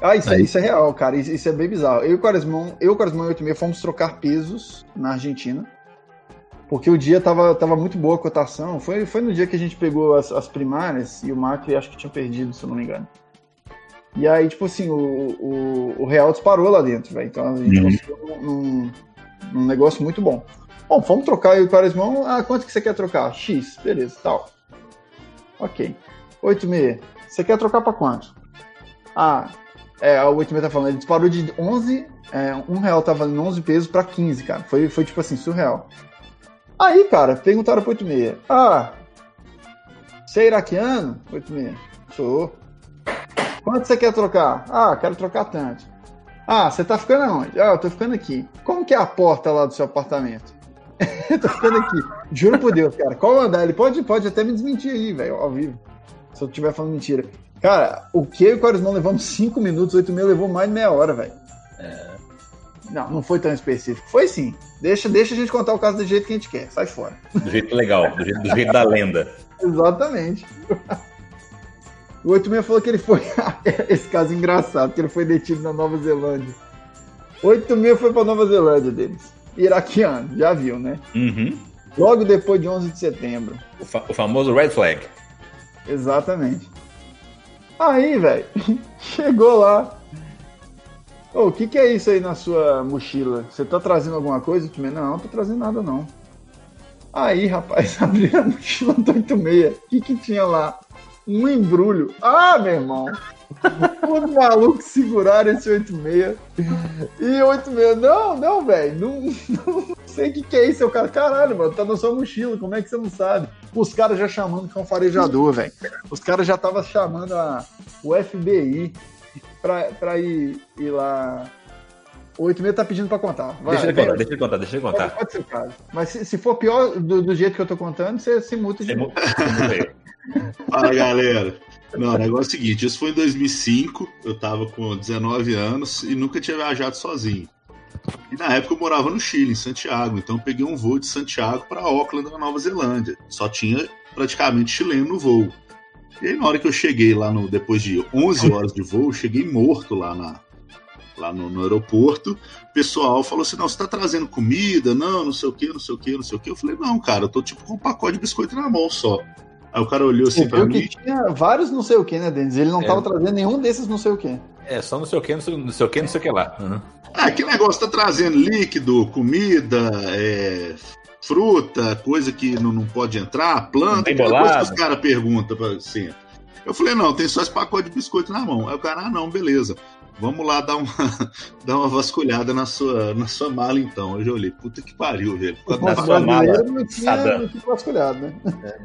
Ah, isso, é, isso é real, cara. Isso, isso é bem bizarro. Eu e o Quaresmão, eu e Quaresmão e o 86 fomos trocar pesos na Argentina. Porque o dia tava, tava muito boa a cotação. Foi, foi no dia que a gente pegou as, as primárias e o Macri acho que tinha perdido, se eu não me engano. E aí, tipo assim, o, o, o real disparou lá dentro, velho. Então a gente Uhum. conseguiu num, num negócio muito bom. Bom, vamos trocar aí o Quaresmão. Ah, quanto que você quer trocar? X, beleza, tal. Ok. 86. Você quer trocar pra quanto? Ah, é, a 86 tá falando, ele disparou de 11, é, um real tá valendo 11 pesos pra 15, cara. Foi, foi tipo assim, surreal. Aí, cara, perguntaram pro 86. Ah, você é iraquiano? 86. Sou. Quanto você quer trocar? Ah, quero trocar tanto. Ah, você tá ficando aonde? Ah, eu tô ficando aqui. Como que é a porta lá do seu apartamento? eu tô ficando aqui. Juro por Deus, cara. Qual andar? Ele pode, pode até me desmentir aí, velho, ao vivo. Se eu estiver falando mentira. Cara, o que e o Quaresmão levamos 5 minutos, 8 mil levou mais de meia hora, velho. Não, não foi tão específico. Foi sim. Deixa, deixa a gente contar o caso do jeito que a gente quer. Sai fora. Do jeito legal, do jeito, do jeito da lenda. Exatamente. O 86 falou que ele foi. Esse caso é engraçado, que ele foi detido na Nova Zelândia. 86 foi pra Nova Zelândia deles. Iraquiano, já viu, né? Uhum. Logo depois de 11 de setembro. O, fa- o famoso red flag. Exatamente. Aí, velho, chegou lá. Ô, o que, que é isso aí na sua mochila? Você tá trazendo alguma coisa? Não, não tô trazendo nada não. Aí, rapaz, abri a mochila do 86. O que, que tinha lá? Um embrulho. Ah, meu irmão! Os malucos seguraram esse 86. E o 86, não, não, velho, não, não sei o que, que é isso. Eu, cara, caralho, mano, tá na sua mochila, como é que você não sabe? Os caras já chamando que é um farejador, velho. Os caras já estavam chamando a, o FBI pra, pra ir, ir lá. O 86 tá pedindo pra contar. Vai, deixa ele contar, deixa ele contar, deixa ele contar. pode ser o caso. Mas se, se for pior do, do jeito que eu tô contando, você se multa de novo. Fala, galera. Não, o negócio é o seguinte, isso foi em 2005, eu tava com 19 anos e nunca tinha viajado sozinho. E na época eu morava no Chile, em Santiago, então eu peguei um voo de Santiago para Auckland, na Nova Zelândia. Só tinha praticamente chileno no voo. E aí na hora que eu cheguei lá, no, depois de 11 horas de voo, cheguei morto lá, na, lá no, no aeroporto. O pessoal falou assim, não, você tá trazendo comida? Não, não sei o que, não sei o que, não sei o que. Eu falei, não, cara, eu tô tipo com um pacote de biscoito na mão só. Aí o cara olhou assim Você pra viu mim. que tinha vários não sei o que, né, Denis? Ele não É. tava trazendo nenhum desses não sei o que. É, só não sei o que, não sei, não sei o que, não sei o que lá. Uhum. Ah, que negócio tá trazendo líquido, comida, é, fruta, coisa que não, não pode entrar, planta, Tem aquela coisa bolada. que os caras perguntam pra sempre. Eu falei, não, tem só esse pacote de biscoito na mão. Aí o cara, ah, não, beleza. Vamos lá dar uma, dar uma vasculhada na sua, na sua mala, então. Eu já olhei, puta que pariu, velho. Na sua mala, não tinha, Saddam. vasculhado, né?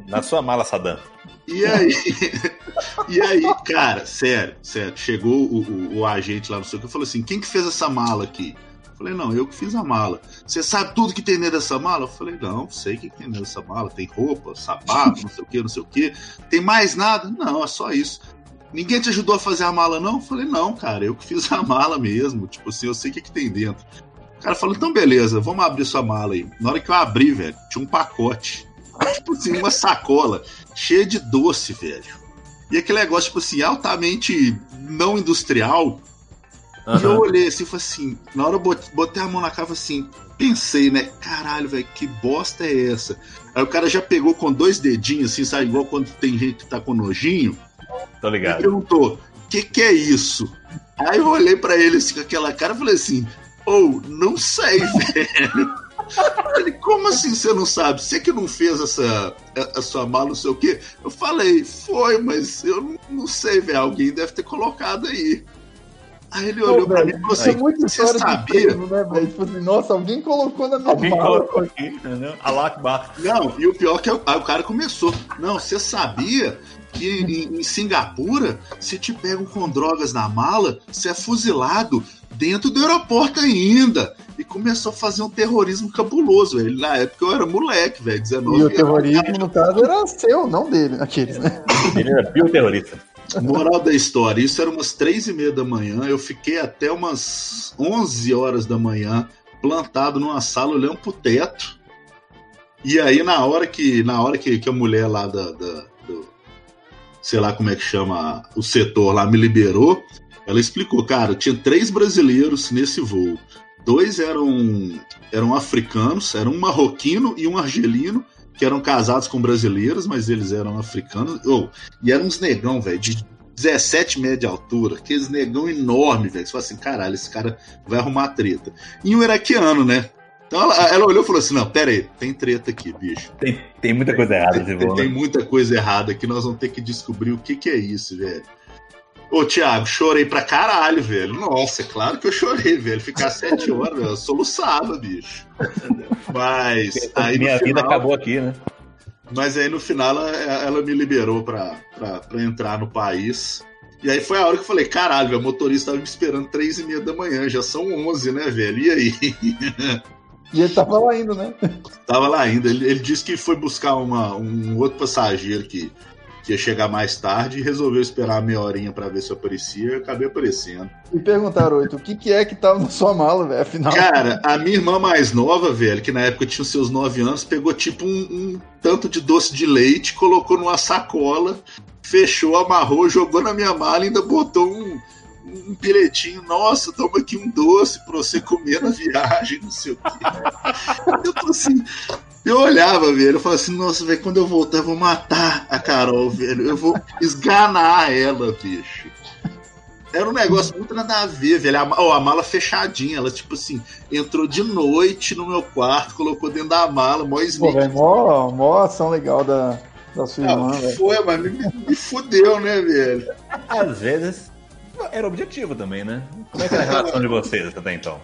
Na sua mala, Saddam. E aí, e aí, cara, sério, sério, chegou o, o, o agente lá no seu que falou assim: quem que fez essa mala aqui? Eu falei, não, eu que fiz a mala. Você sabe tudo que tem dentro dessa mala? Eu falei, não, sei o que tem dentro dessa mala. Tem roupa, sapato, não sei o que, não sei o que. Tem mais nada? Não, é só isso. Ninguém te ajudou a fazer a mala, não? Eu falei, não, cara, eu que fiz a mala mesmo. Tipo assim, eu sei o que, que tem dentro. O cara falou, então beleza, vamos abrir sua mala aí. Na hora que eu abri, velho, tinha um pacote. Tipo assim, uma sacola cheia de doce, velho. E aquele negócio, tipo assim, altamente não industrial. E eu olhei assim e falei assim, na hora eu bot- botei a mão na cara falei assim, pensei, né? Caralho, velho, que bosta é essa? Aí o cara já pegou com dois dedinhos, assim, sabe? Igual quando tem gente que tá com nojinho. Tô ligado. perguntou, o que, que é isso? Aí eu olhei pra ele assim com aquela cara e falei assim, ou não sei, velho. Ele, como assim você não sabe? Você que não fez essa a, a sua mala, não sei o quê? Eu falei, foi, mas eu não, não sei, velho. Alguém deve ter colocado aí. Aí ele olhou Pô, pra mim velho, e falou é assim: muita Você sabia? treino, né, velho? Tipo assim, nossa, alguém colocou na minha Alguém mala. colocou aqui, entendeu? Alakbar. Não, e o pior é que aí o cara começou. Não, você sabia que em, em Singapura, se te pegam com drogas na mala, você é fuzilado dentro do aeroporto ainda. E começou a fazer um terrorismo cabuloso, velho. Na época eu era moleque, velho, 19 E o terrorismo, no caso, era seu, não dele. Aqueles, né? Ele era bioterrorista. Moral da história, isso era umas três e meia da manhã, eu fiquei até umas 11 horas da manhã plantado numa sala olhando pro teto. E aí na hora que na hora que, que a mulher lá da, da- sei lá como é que chama o setor lá me liberou, ela explicou, cara, tinha três brasileiros nesse voo. Dois eram eram africanos, era um marroquino e um argelino que eram casados com brasileiros, mas eles eram africanos. Oh, e eram uns negão, velho, de 17 metros de altura, aqueles negão enorme, velho. Você fala assim, caralho, esse cara vai arrumar treta. E um iraquiano, né? Então ela, ela olhou e falou assim: não, pera aí, tem treta aqui, bicho. Tem, tem muita coisa errada, Tem, tem né? muita coisa errada aqui, nós vamos ter que descobrir o que, que é isso, velho. Ô, Thiago, chorei pra caralho, velho. Nossa, é claro que eu chorei, velho. Ficar sete horas, eu soluçava, bicho. Mas aí Minha vida final- acabou aqui, né? Mas aí no final ela, ela me liberou pra, pra, pra entrar no país. E aí foi a hora que eu falei, caralho, meu motorista tava me esperando três e meia da manhã, já são onze, né, velho? E aí? E ele tava lá indo, né? Tava lá ainda. Ele, ele disse que foi buscar uma, um outro passageiro que, que ia chegar mais tarde e resolveu esperar meia horinha pra ver se eu aparecia. Eu acabei aparecendo. E perguntaram, Oito, o que, que é que tava na sua mala, velho? Afinal. Cara, a minha irmã mais nova, velho, que na época tinha os seus nove anos, pegou tipo um, um tanto de doce de leite, colocou numa sacola, fechou, amarrou, jogou na minha mala e ainda botou um, um bilhetinho. Nossa, toma aqui um doce pra você comer na viagem, não sei o quê. Eu tô assim. Eu olhava, velho, eu falava assim, nossa, velho, quando eu voltar, eu vou matar a Carol, velho. Eu vou esganar ela, bicho. Era um negócio muito nada a ver, velho. A, a mala fechadinha, ela, tipo assim, entrou de noite no meu quarto, colocou dentro da mala, mó Pô, velho, mó, mó ação legal da, da sua irmã, Ah, velho. foi, mas me, me fudeu, né, velho? Às vezes era objetivo também, né? Como é que era a relação de vocês até então?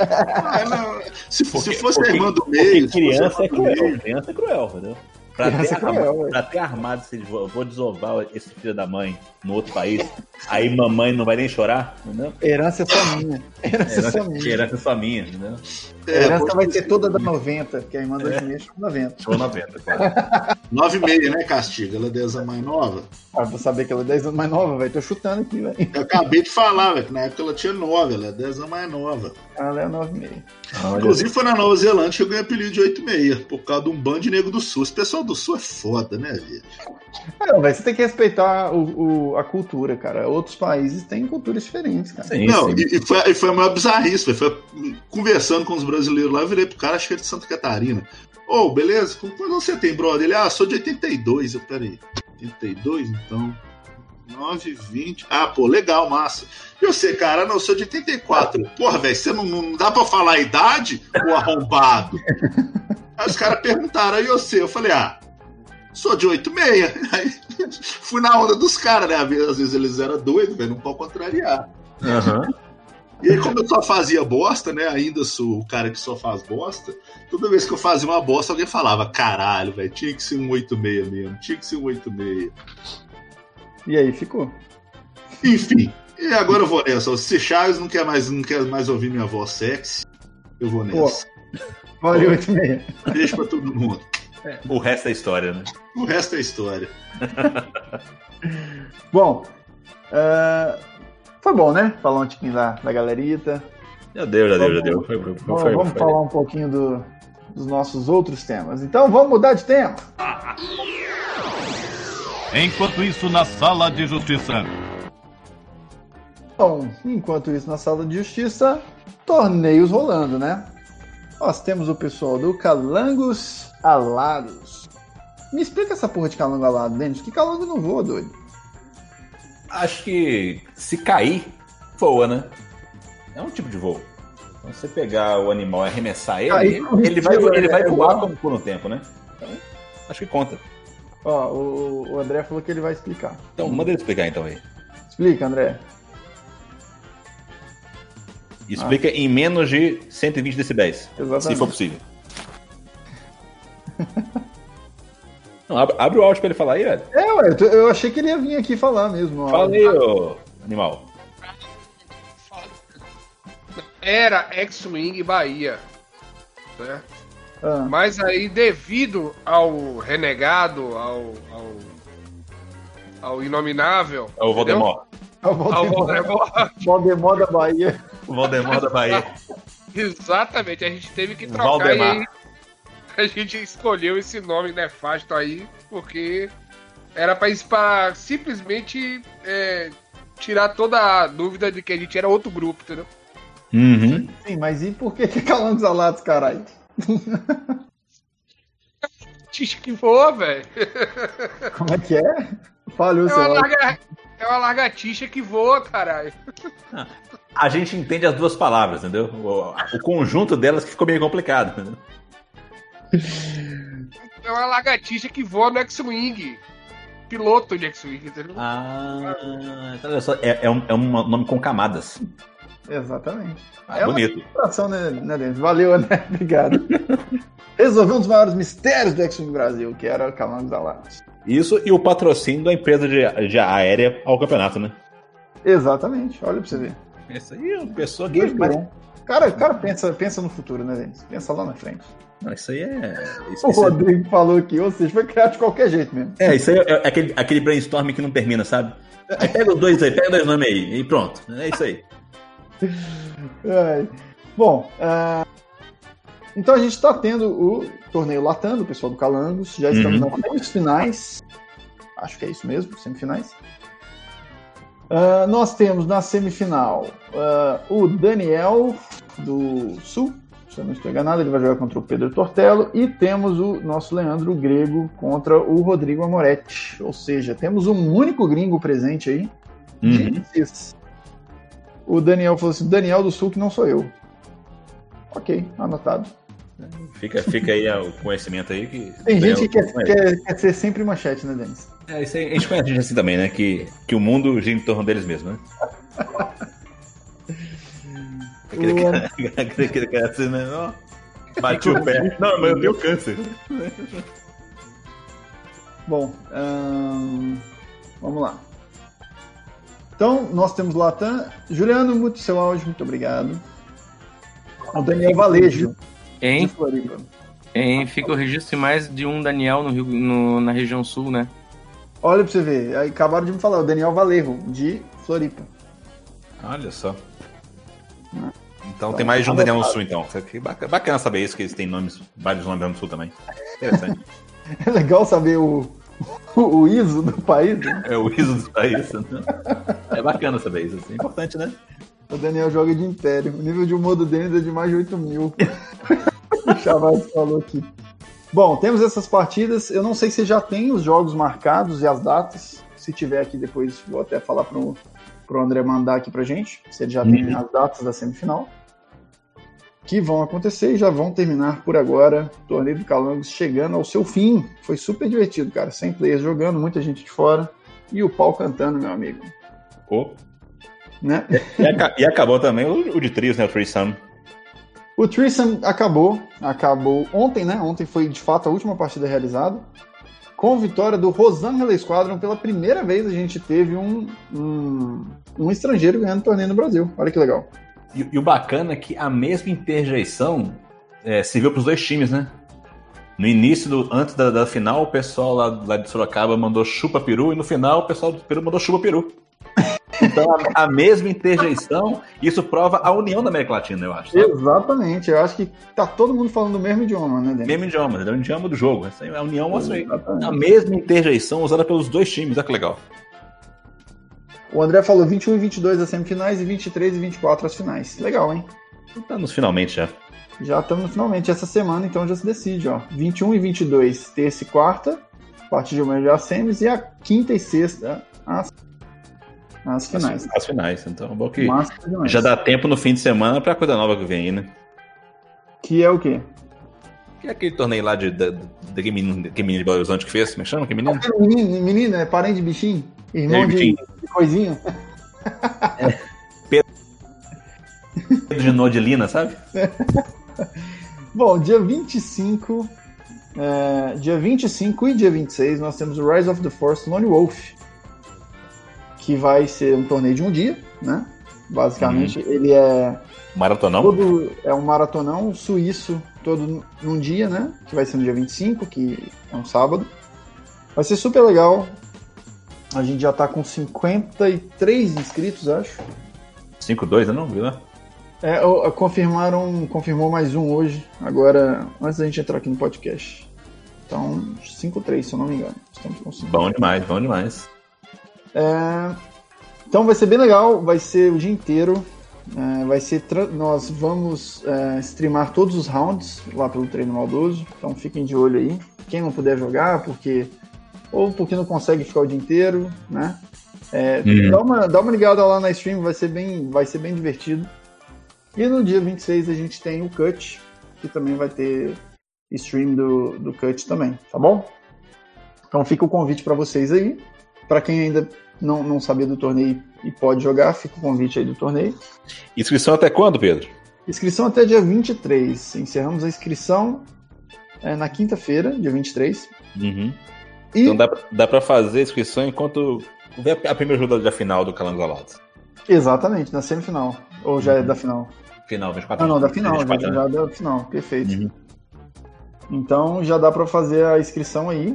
Ah, não. Se, se Porque- fosse porque- a irmã do Porque meio. se criança é do meio, cruel. Criança é cruel, entendeu? Pra Criança ter, é cruel, pra ter armado esse vou vou desovar esse filho da mãe no outro país, aí mamãe não vai nem chorar, entendeu? Herança é só minha. Herança é só Herança, minha. herança é só minha, entendeu? É, herança vai ser. toda da 90, porque a irmã da Juninha chama 90. Show 90, claro. 9,5, né, Castigo? Ela é 10 anos mais nova. Ah, pra saber que ela é 10 anos mais nova, velho. Tô chutando aqui, velho. Eu acabei de falar, velho, que na época ela tinha 9, ela é 10 anos mais nova. Ela é 9,5. Inclusive foi na Nova Zelândia que eu ganhei apelido de 8,6, por causa de um bando de negro do sul. Esse pessoal do sul é foda, né, velho? Não, velho, você tem que respeitar o, o- a cultura, cara. Outros países têm culturas diferentes, cara. Sim, Não, sim. e, e foi, e foi a maior bizarrice. Foi conversando com os brasileiros lá, eu virei pro cara, acho que é de Santa Catarina. Ô, beleza? Quantos você tem, brother? Ele, ah, sou de 82. Eu, peraí, 82, então. 9, 20. Ah, pô, legal, massa. E você, cara, não, eu sou de 84. Porra, velho, você não, não dá pra falar a idade, ô arrombado? Aí os caras perguntaram, aí você? Eu falei, ah, sou de 86. Aí fui na onda dos caras, né? Às vezes, eles eram doidos, velho, não pode contrariar. Aham. E aí, como eu só fazia bosta, né? Ainda sou o cara que só faz bosta. Toda vez que eu fazia uma bosta, alguém falava: caralho, velho, tinha que ser um 86 mesmo, tinha que ser um 86. E aí, ficou. Enfim, e agora eu vou nessa. Se Chaves não quer mais, não quer mais ouvir minha voz sexy, eu vou nessa. Valeu, 8,5. Beijo pra todo mundo. O resto é história, né? O resto é história. Bom, é, foi bom, né? Falar um tiquinho da, da galerita. Já deu, já deu, já deu. Foi, foi, foi, Vamos, foi, vamos foi. falar um pouquinho do- dos nossos outros temas. Então, vamos mudar de tema. Enquanto isso, na sala de justiça. Bom, enquanto isso, na sala de justiça, torneios rolando, né? Nós temos o pessoal do Calangos Alados. Me explica essa porra de calango alado, Denis. Que calango não voa, doido? Acho que se cair, voa, né? É um tipo de voo. Então, você pegar o animal e arremessar ele, Cair ele, vai, ele vai é, voar é por, por um tempo, né? Então, acho que conta. Ó, o, o André falou que ele vai explicar. Então, manda ele explicar então aí. Explica, André. Explica em menos de 120 decibéis, Exatamente. se for possível. Não, abre, abre o áudio pra ele falar aí, velho. É, ué, eu, tô- eu achei que ele ia vir aqui falar mesmo. ó. Fala aí, ô animal. Era X-Wing Bahia. Né? Ah, Mas aí, devido ao renegado, ao. ao, ao inominável. É o Voldemort. é o Ao Voldemort. Da Bahia. O Voldemort da Bahia. Exatamente, a gente teve que trocar Valdemar. e aí a gente escolheu esse nome nefasto aí, porque era pra simplesmente é, tirar toda a dúvida de que a gente era outro grupo, entendeu? Uhum. Sim, mas e por que, que é calangos alados, caralho? Ticho que voa, velho. Como é que é? Falhou É seu lagar... É uma lagartixa que voa, caralho. A gente entende as duas palavras, entendeu? O, o conjunto delas que ficou meio complicado. Entendeu? É uma lagartixa que voa no X-Wing. Piloto de X-Wing, entendeu? Ah, então olha só, é, é um, é um nome com camadas. Exatamente. Ah, É uma bonito. Coração, né, né, Denis? Valeu, André. Obrigado. Resolveu um dos maiores mistérios do X-Wing Brasil, que era o Calangos Alados. Isso e o patrocínio da empresa de, de aérea ao campeonato, né? Exatamente. Olha pra você ver. Essa aí é uma pessoa que. Bom. Cara, cara pensa, pensa no futuro, né, Denis? Pensa lá na frente. Não, isso aí é. Isso, O isso é- Rodrigo falou aqui, ou seja, foi criado de qualquer jeito mesmo. É, isso aí é, é aquele, aquele brainstorm que não termina, sabe? Aí pega os dois aí, pega dois nomes aí, e pronto. É isso aí. Bom, ah, então a gente está tendo o torneio Latam, do pessoal do Calangos. Já estamos Uhum. nas semifinais. Acho que é isso mesmo, semifinais. Ah, nós temos na semifinal ah, o Daniel do Sul. Se eu não estou enganado, ele vai jogar contra o Pedro Tortello. E temos o nosso Leandro Grego contra o Rodrigo Amoretti. Ou seja, temos um único gringo presente aí. Uhum. O Daniel falou assim: Daniel do Sul, que não sou eu. Ok, anotado. Fica, fica aí ó, o conhecimento aí que. Tem gente que Daniel- quer, quer, quer ser sempre manchete, né, Denis? É, isso aí, a gente conhece gente assim também, né? Que, que o mundo gira em torno deles mesmo, né? Aquele O- cara, aquele, cara assim, né? Ó, bati o pé. Não, mas eu tenho câncer. Bom, ahn, vamos lá. Então, nós temos Latam. Juliano, muito seu áudio, muito obrigado. O Daniel Valejo, de Hein? Floripa. Hein? Fica o registro de mais de um Daniel no Rio, no- na região sul, né? Olha pra você ver, aí acabaram de me falar, o Daniel Valerro, de Floripa. Olha só. Então tem mais de um Daniel no Sul, então. É baca- Bacana saber isso, que eles têm nomes, vários nomes no Sul também. Interessante. É legal saber o, o, o ISO do país. né? É o ISO do país. Né? É bacana saber isso. É importante, né? O Daniel joga de Império. O nível de humor do Denis é de mais de 8 mil. o Chavaz falou aqui. Bom, temos essas partidas. Eu não sei se já tem os jogos marcados e as datas. Se tiver aqui depois, vou até falar pro, pro André mandar aqui pra gente. Se ele já tem Uhum. as datas da semifinal. Que vão acontecer e já vão terminar por agora. Torneio do Calangos chegando ao seu fim. Foi super divertido, cara. 100 players jogando, muita gente de fora. E o pau cantando, meu amigo. Pô. Né? E, aca- e acabou também o, o de trios, né? O threesome. O Threesome acabou, acabou ontem, né? Ontem foi de fato a última partida realizada. Com vitória do Rosan Relay Squadron, pela primeira vez a gente teve um, um, um estrangeiro ganhando torneio no Brasil. Olha que legal. E, e o bacana é que a mesma interjeição é, serviu para os dois times, né? No início, do, antes da, da final, o pessoal lá, lá de Sorocaba mandou chupa peru, e no final o pessoal do Peru mandou chupa peru. Então, a, a mesma interjeição, isso prova a união da América Latina, eu acho. sabe? Exatamente, eu acho que tá todo mundo falando o mesmo idioma, né, Denis? Mesmo idioma, entendeu? o idioma do jogo. Essa aí, a união mostra aí. A mesma interjeição usada pelos dois times, olha que legal. O André falou 21 e 22 as semifinais e 23 e 24 as finais. Legal, hein? Estamos finalmente já. Já estamos finalmente essa semana, então já se decide, ó. 21 e 22, terça e quarta, a partir de amanhã já as semis, e a quinta e sexta as, as finais. As, as finais. Então, bom que já dá tempo no fim de semana pra coisa nova que vem aí, né? Que é o quê? Que é aquele torneio lá de, da, daquele menino, daquele menino de Belo Horizonte que fez? É que chama aquele menino? Menino, menino, é parente de bichinho? Irmão É, de, bichinho. de coisinha? de Nodilina, sabe? Bom, dia 25, é, dia 25 e dia 26 nós temos o Rise of the Force Lone Wolf, que vai ser um torneio de um dia, né? Basicamente, ele é Maratonão? todo é um maratonão suíço todo num dia, né? Que vai ser no dia 25, que é um sábado. Vai ser super legal. A gente já tá com 53 inscritos, acho. 5-2, né? Não, viu, né? É, confirmaram, confirmou mais um hoje, agora, antes da gente entrar aqui no podcast. Então, 5-3, se eu não me engano. Estamos com 5 Bom demais, bom demais. É, então vai ser bem legal, vai ser o dia inteiro. é, vai ser nós vamos é, streamar todos os rounds lá pelo treino maldoso. Então fiquem de olho aí. Quem não puder jogar, porque ou porque não consegue ficar o dia inteiro, né? É, Uhum. dá, uma, dá uma ligada lá na stream, vai ser, bem, vai ser bem divertido. E no dia 26 a gente tem o Cut, que também vai ter stream do, do Cut também, tá bom? Então fica o convite para vocês aí. Para quem ainda não, não sabia do torneio e pode jogar, fica o convite aí do torneio. Inscrição até quando, Pedro? Inscrição até dia 23. Encerramos a inscrição é, na quinta-feira, dia 23. Uhum. E Então dá, dá pra fazer a inscrição enquanto houver a primeira rodada da final do Calangolados. exatamente, na semifinal. Ou já é da final? Final, 24 Ah, não, da final, já, 24, né? já da final, perfeito. Uhum. Então já dá para fazer a inscrição aí.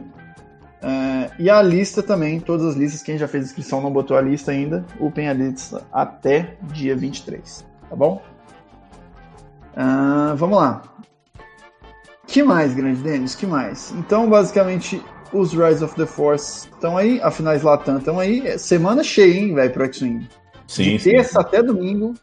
É, e a lista também, todas as listas, quem já fez inscrição não botou a lista ainda, upem a lista até dia 23, tá bom? Ah, vamos lá. que mais, grande Denis? que mais? Então, basicamente, os Rise of the Force estão aí, a finais Latam estão aí. É Semana cheia, hein, velho, pro X-Wing. Sim, De sim. terça até domingo,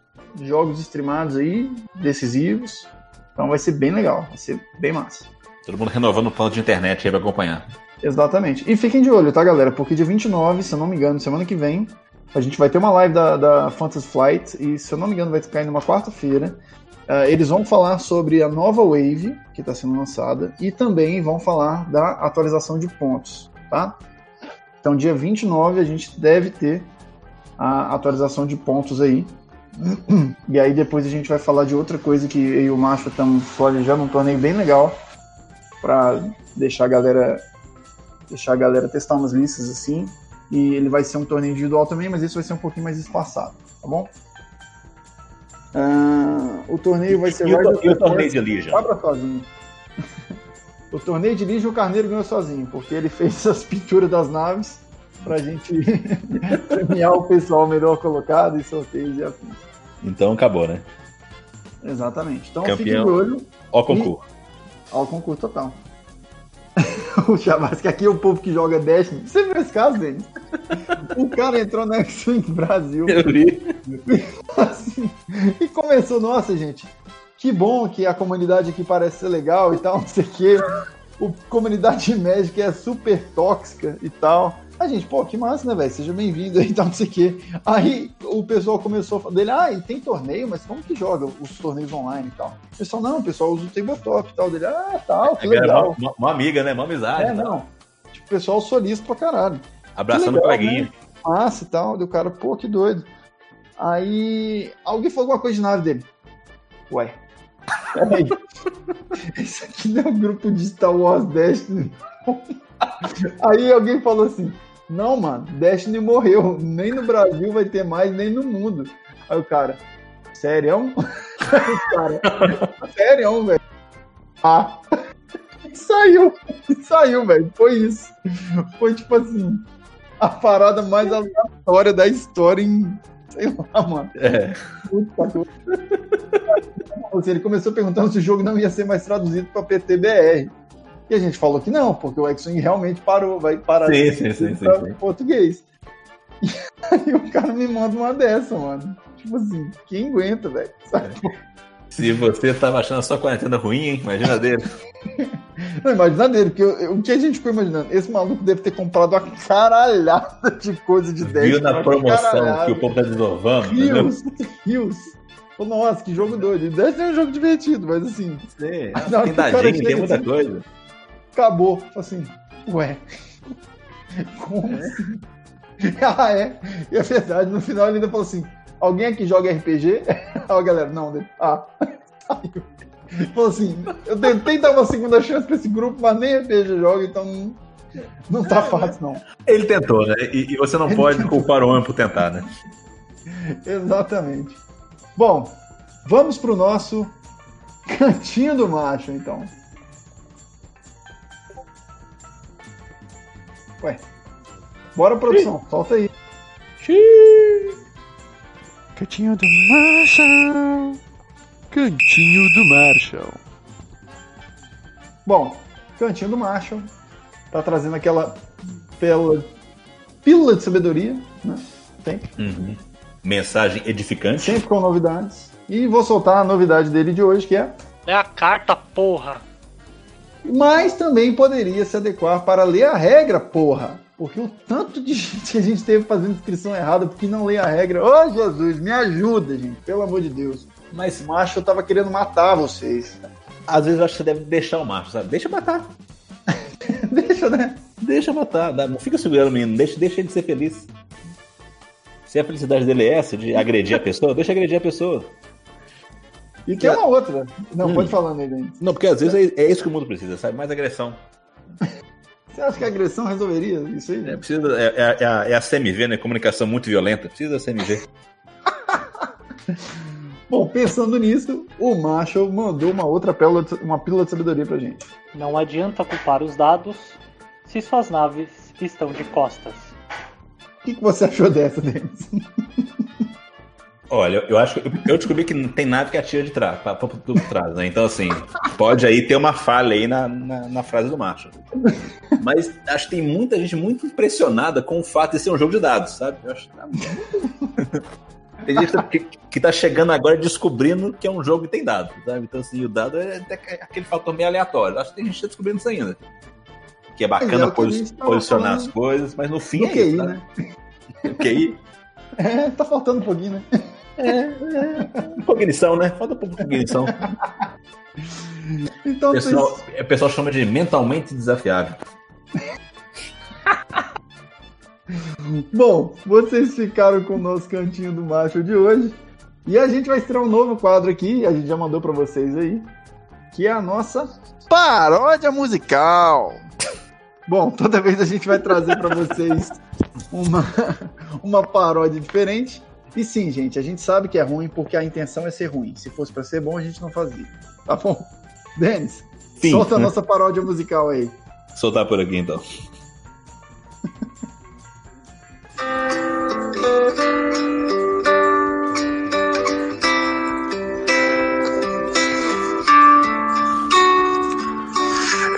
jogos streamados aí, decisivos. Então vai ser bem legal, vai ser bem massa. Todo mundo renovando o plano de internet aí pra acompanhar. Exatamente. E fiquem de olho, tá, galera? Porque dia 29, se eu não me engano, semana que vem, a gente vai ter uma live da, da Fantasy Flight e, se eu não me engano, vai cair numa quarta-feira. Ah, eles vão falar sobre a nova Wave que está sendo lançada e também vão falar da atualização de pontos, tá? Então, dia 29 a gente deve ter a atualização de pontos aí. E aí depois a gente vai falar de outra coisa que eu e o Macho estamos planejando um torneio bem legal para deixar a galera deixar a galera testar umas listas assim. E ele vai ser um torneio individual também, mas esse vai ser um pouquinho mais espaçado, tá bom? Ah, o torneio vai ser E o, Rise of e o the torneio de Legion? Abra sozinho. o torneio de Lígia o Carneiro ganhou sozinho, porque ele fez as pinturas das naves pra gente premiar o pessoal melhor colocado e sorteios e afins. Então acabou, né? Exatamente. Então Campeão. fique de olho Ó, concurso. ao concurso total. o Chavas, que aqui é o povo que joga Destiny. Você viu esse caso, Denis? o cara entrou na X-Wing Brasil Eu vi. assim, e começou, nossa, gente, que bom que a comunidade aqui parece ser legal e tal, não sei o quê. O comunidade médica é super tóxica e tal. A gente, pô, que massa, né, velho? Seja bem-vindo aí e tal, não sei o quê. Aí o pessoal começou a falar dele, ah, e tem torneio, mas como que joga os torneios online e tal? O pessoal, não, o pessoal usa o tabletop e tal. Dele, ah, tal, que Era legal. uma, uma amiga, né? Uma amizade. É, tá? não. Tipo, o pessoal solista pra caralho Abraçando Que o legal, coleguinha. massa e tal. Daí o cara, pô, que doido. Aí alguém falou alguma coisa de nave dele. Ué. Peraí. Esse aqui não é um grupo de Star Wars Destiny. Aí alguém falou assim: Não, mano, Destiny morreu. Nem no Brasil vai ter mais, nem no mundo. Aí o cara, sério? cara, sério, velho. Ah. Saiu, saiu, velho. Foi isso. Foi tipo assim, a parada mais aleatória da história em. Sei lá, mano. É. Puta que- Assim, ele começou perguntando se o jogo não ia ser mais traduzido para PTBR. E a gente falou que não, porque o X-Wing realmente parou, vai parar Sim, de sim, sim, sim, sim. português. E aí o cara me manda uma dessa, mano. Tipo assim, quem aguenta, velho? Se você tava achando a sua quarentena ruim, hein? Imagina dele. Não, imagina dele, porque eu- eu- o que a gente ficou imaginando? Esse maluco deve ter comprado uma caralhada de coisa de 10. Viu na promoção caralhada. que o povo tá desovando, entendeu? Rios, rios. Falou, Nossa, que jogo doido. E Destiny é um jogo divertido, mas assim, Sim, tem da gente, tem muita assim- coisa. Acabou. Falei Assim, ué. Como assim? ah, é. E é verdade, no final ele ainda falou assim: alguém aqui joga RPG? Aí a galera, não, né? Ah, saiu. Falou assim: eu tentei dar uma segunda chance pra esse grupo, mas nem RPG joga, então não, não tá fácil, não. Ele tentou, né? E, e você não pode culpar o homem por tentar, né? Exatamente. Bom, vamos pro nosso cantinho do macho, então. Ué. Bora, produção. Solta aí. Cantinho do Marshall. Cantinho do Marshall. Bom, cantinho do Marshall. Tá trazendo aquela pela pílula de sabedoria, né? Sempre, Uhum. Mensagem edificante. sempre com novidades. E vou soltar a novidade dele de hoje, que é É a carta, porra. Mas também poderia se adequar para ler a regra, porra. Porque o tanto de gente que a gente teve fazendo inscrição errada porque não lê a regra. Ô Jesus, me ajuda, gente, pelo amor de Deus. Mas macho eu tava querendo matar vocês. às vezes eu acho que você deve deixar o macho, sabe? Deixa matar. Deixa, né? Deixa matar. Não fica segurando o menino, deixa, deixa ele ser feliz. Se a felicidade dele é essa, de agredir a pessoa, deixa agredir a pessoa. E tem uma outra. Não, Hum. pode falar nele ainda. Não, porque às vezes é, é isso que o mundo precisa, sabe? Mais agressão. Você acha que a agressão resolveria isso aí? É, precisa, é, é- é a, é a CMV, né? Comunicação muito violenta. Precisa da CMV. Bom, pensando nisso, o Marshall mandou uma outra pílula de, uma pílula de sabedoria pra gente. Não adianta culpar os dados se suas naves estão de costas. O que, que você achou dessa, Denis? Olha, eu, acho que eu, descobri que não tem nave que atira de trás, pra, pra, pra trás, né? Então, assim, pode aí ter uma falha aí na, na, na frase do macho. Mas acho que tem muita gente muito impressionada com o fato de ser um jogo de dados, sabe? Eu acho que tá muito- Tem gente que, que tá chegando agora descobrindo que é um jogo que tem dados, sabe? Então, assim, o dado é aquele fator meio aleatório. Acho que tem gente que tá descobrindo isso ainda. Que é é bacana que posi- tava posicionar falando as coisas, mas no fim Do é QI, isso, né? QI, É, tá faltando um pouquinho, né? Cognição, né? Falta um pouco de cognição. Então, O pessoal, vocês- o pessoal chama de mentalmente desafiável. bom, vocês ficaram com o nosso cantinho do macho de hoje. E a gente vai estrear um novo quadro aqui, a gente já mandou pra vocês aí, que é a nossa paródia musical. Bom, toda vez a gente vai trazer pra vocês uma, uma paródia diferente. E sim, gente, a gente sabe que é ruim porque a intenção é ser ruim. Se fosse pra ser bom, a gente não fazia. Tá bom? Denis, Sim. solta a nossa paródia musical aí. Soltar por aqui então.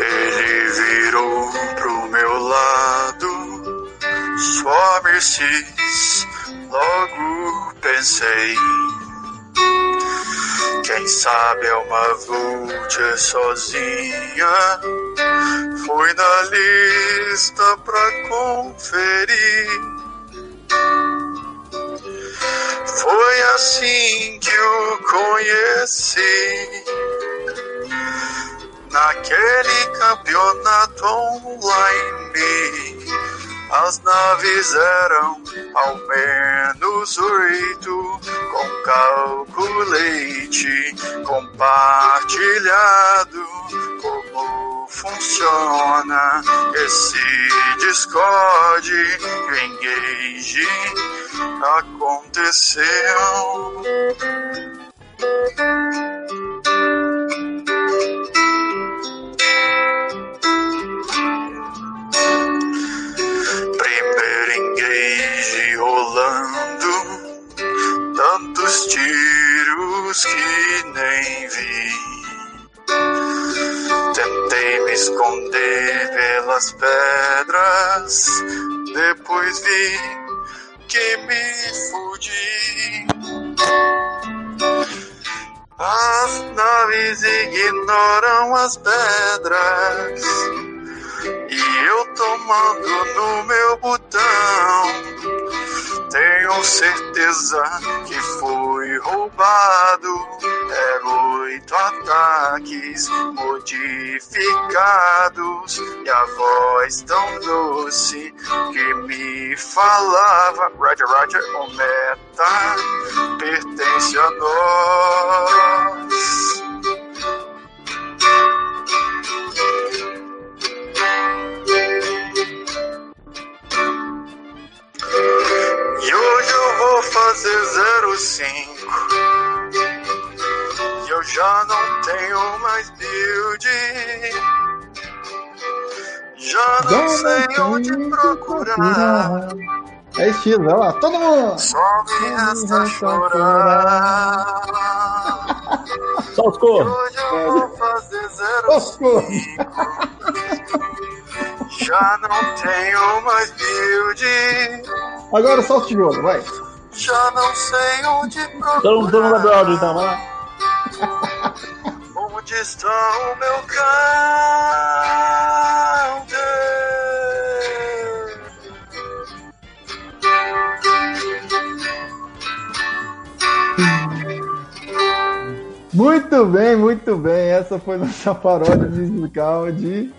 Ele virou pro meu lado, só Mercedes, logo pensei. Quem sabe é uma vulture sozinha, fui na lista pra conferir. Foi assim que o conheci. Naquele campeonato online, as naves eram ao menos oito, com calculate compartilhado. Como funciona esse Discord? Engage aconteceu. Tiros que nem vi. Tentei me esconder pelas pedras, depois vi que me fudi. As naves ignoram as pedras. E eu tomando no meu botão. Tenho certeza que fui roubado. É oito ataques modificados. E a voz tão doce que me falava. Roger, Roger, o meta pertence a nós. E hoje eu vou fazer 05. E eu já não tenho mais build. Já não Dona sei onde Clínica procurar. É estilo, vai lá, todo mundo! Só me resta chorar. Só os cornos. hoje eu vou fazer Osco! 05. Já não tenho mais build. Agora só o tijolo, vai. Já não sei onde tá procurar. Então, dono da Broadway, então, vai lá. Onde está o meu counter? Muito bem, muito bem. Essa foi nossa paródia musical de.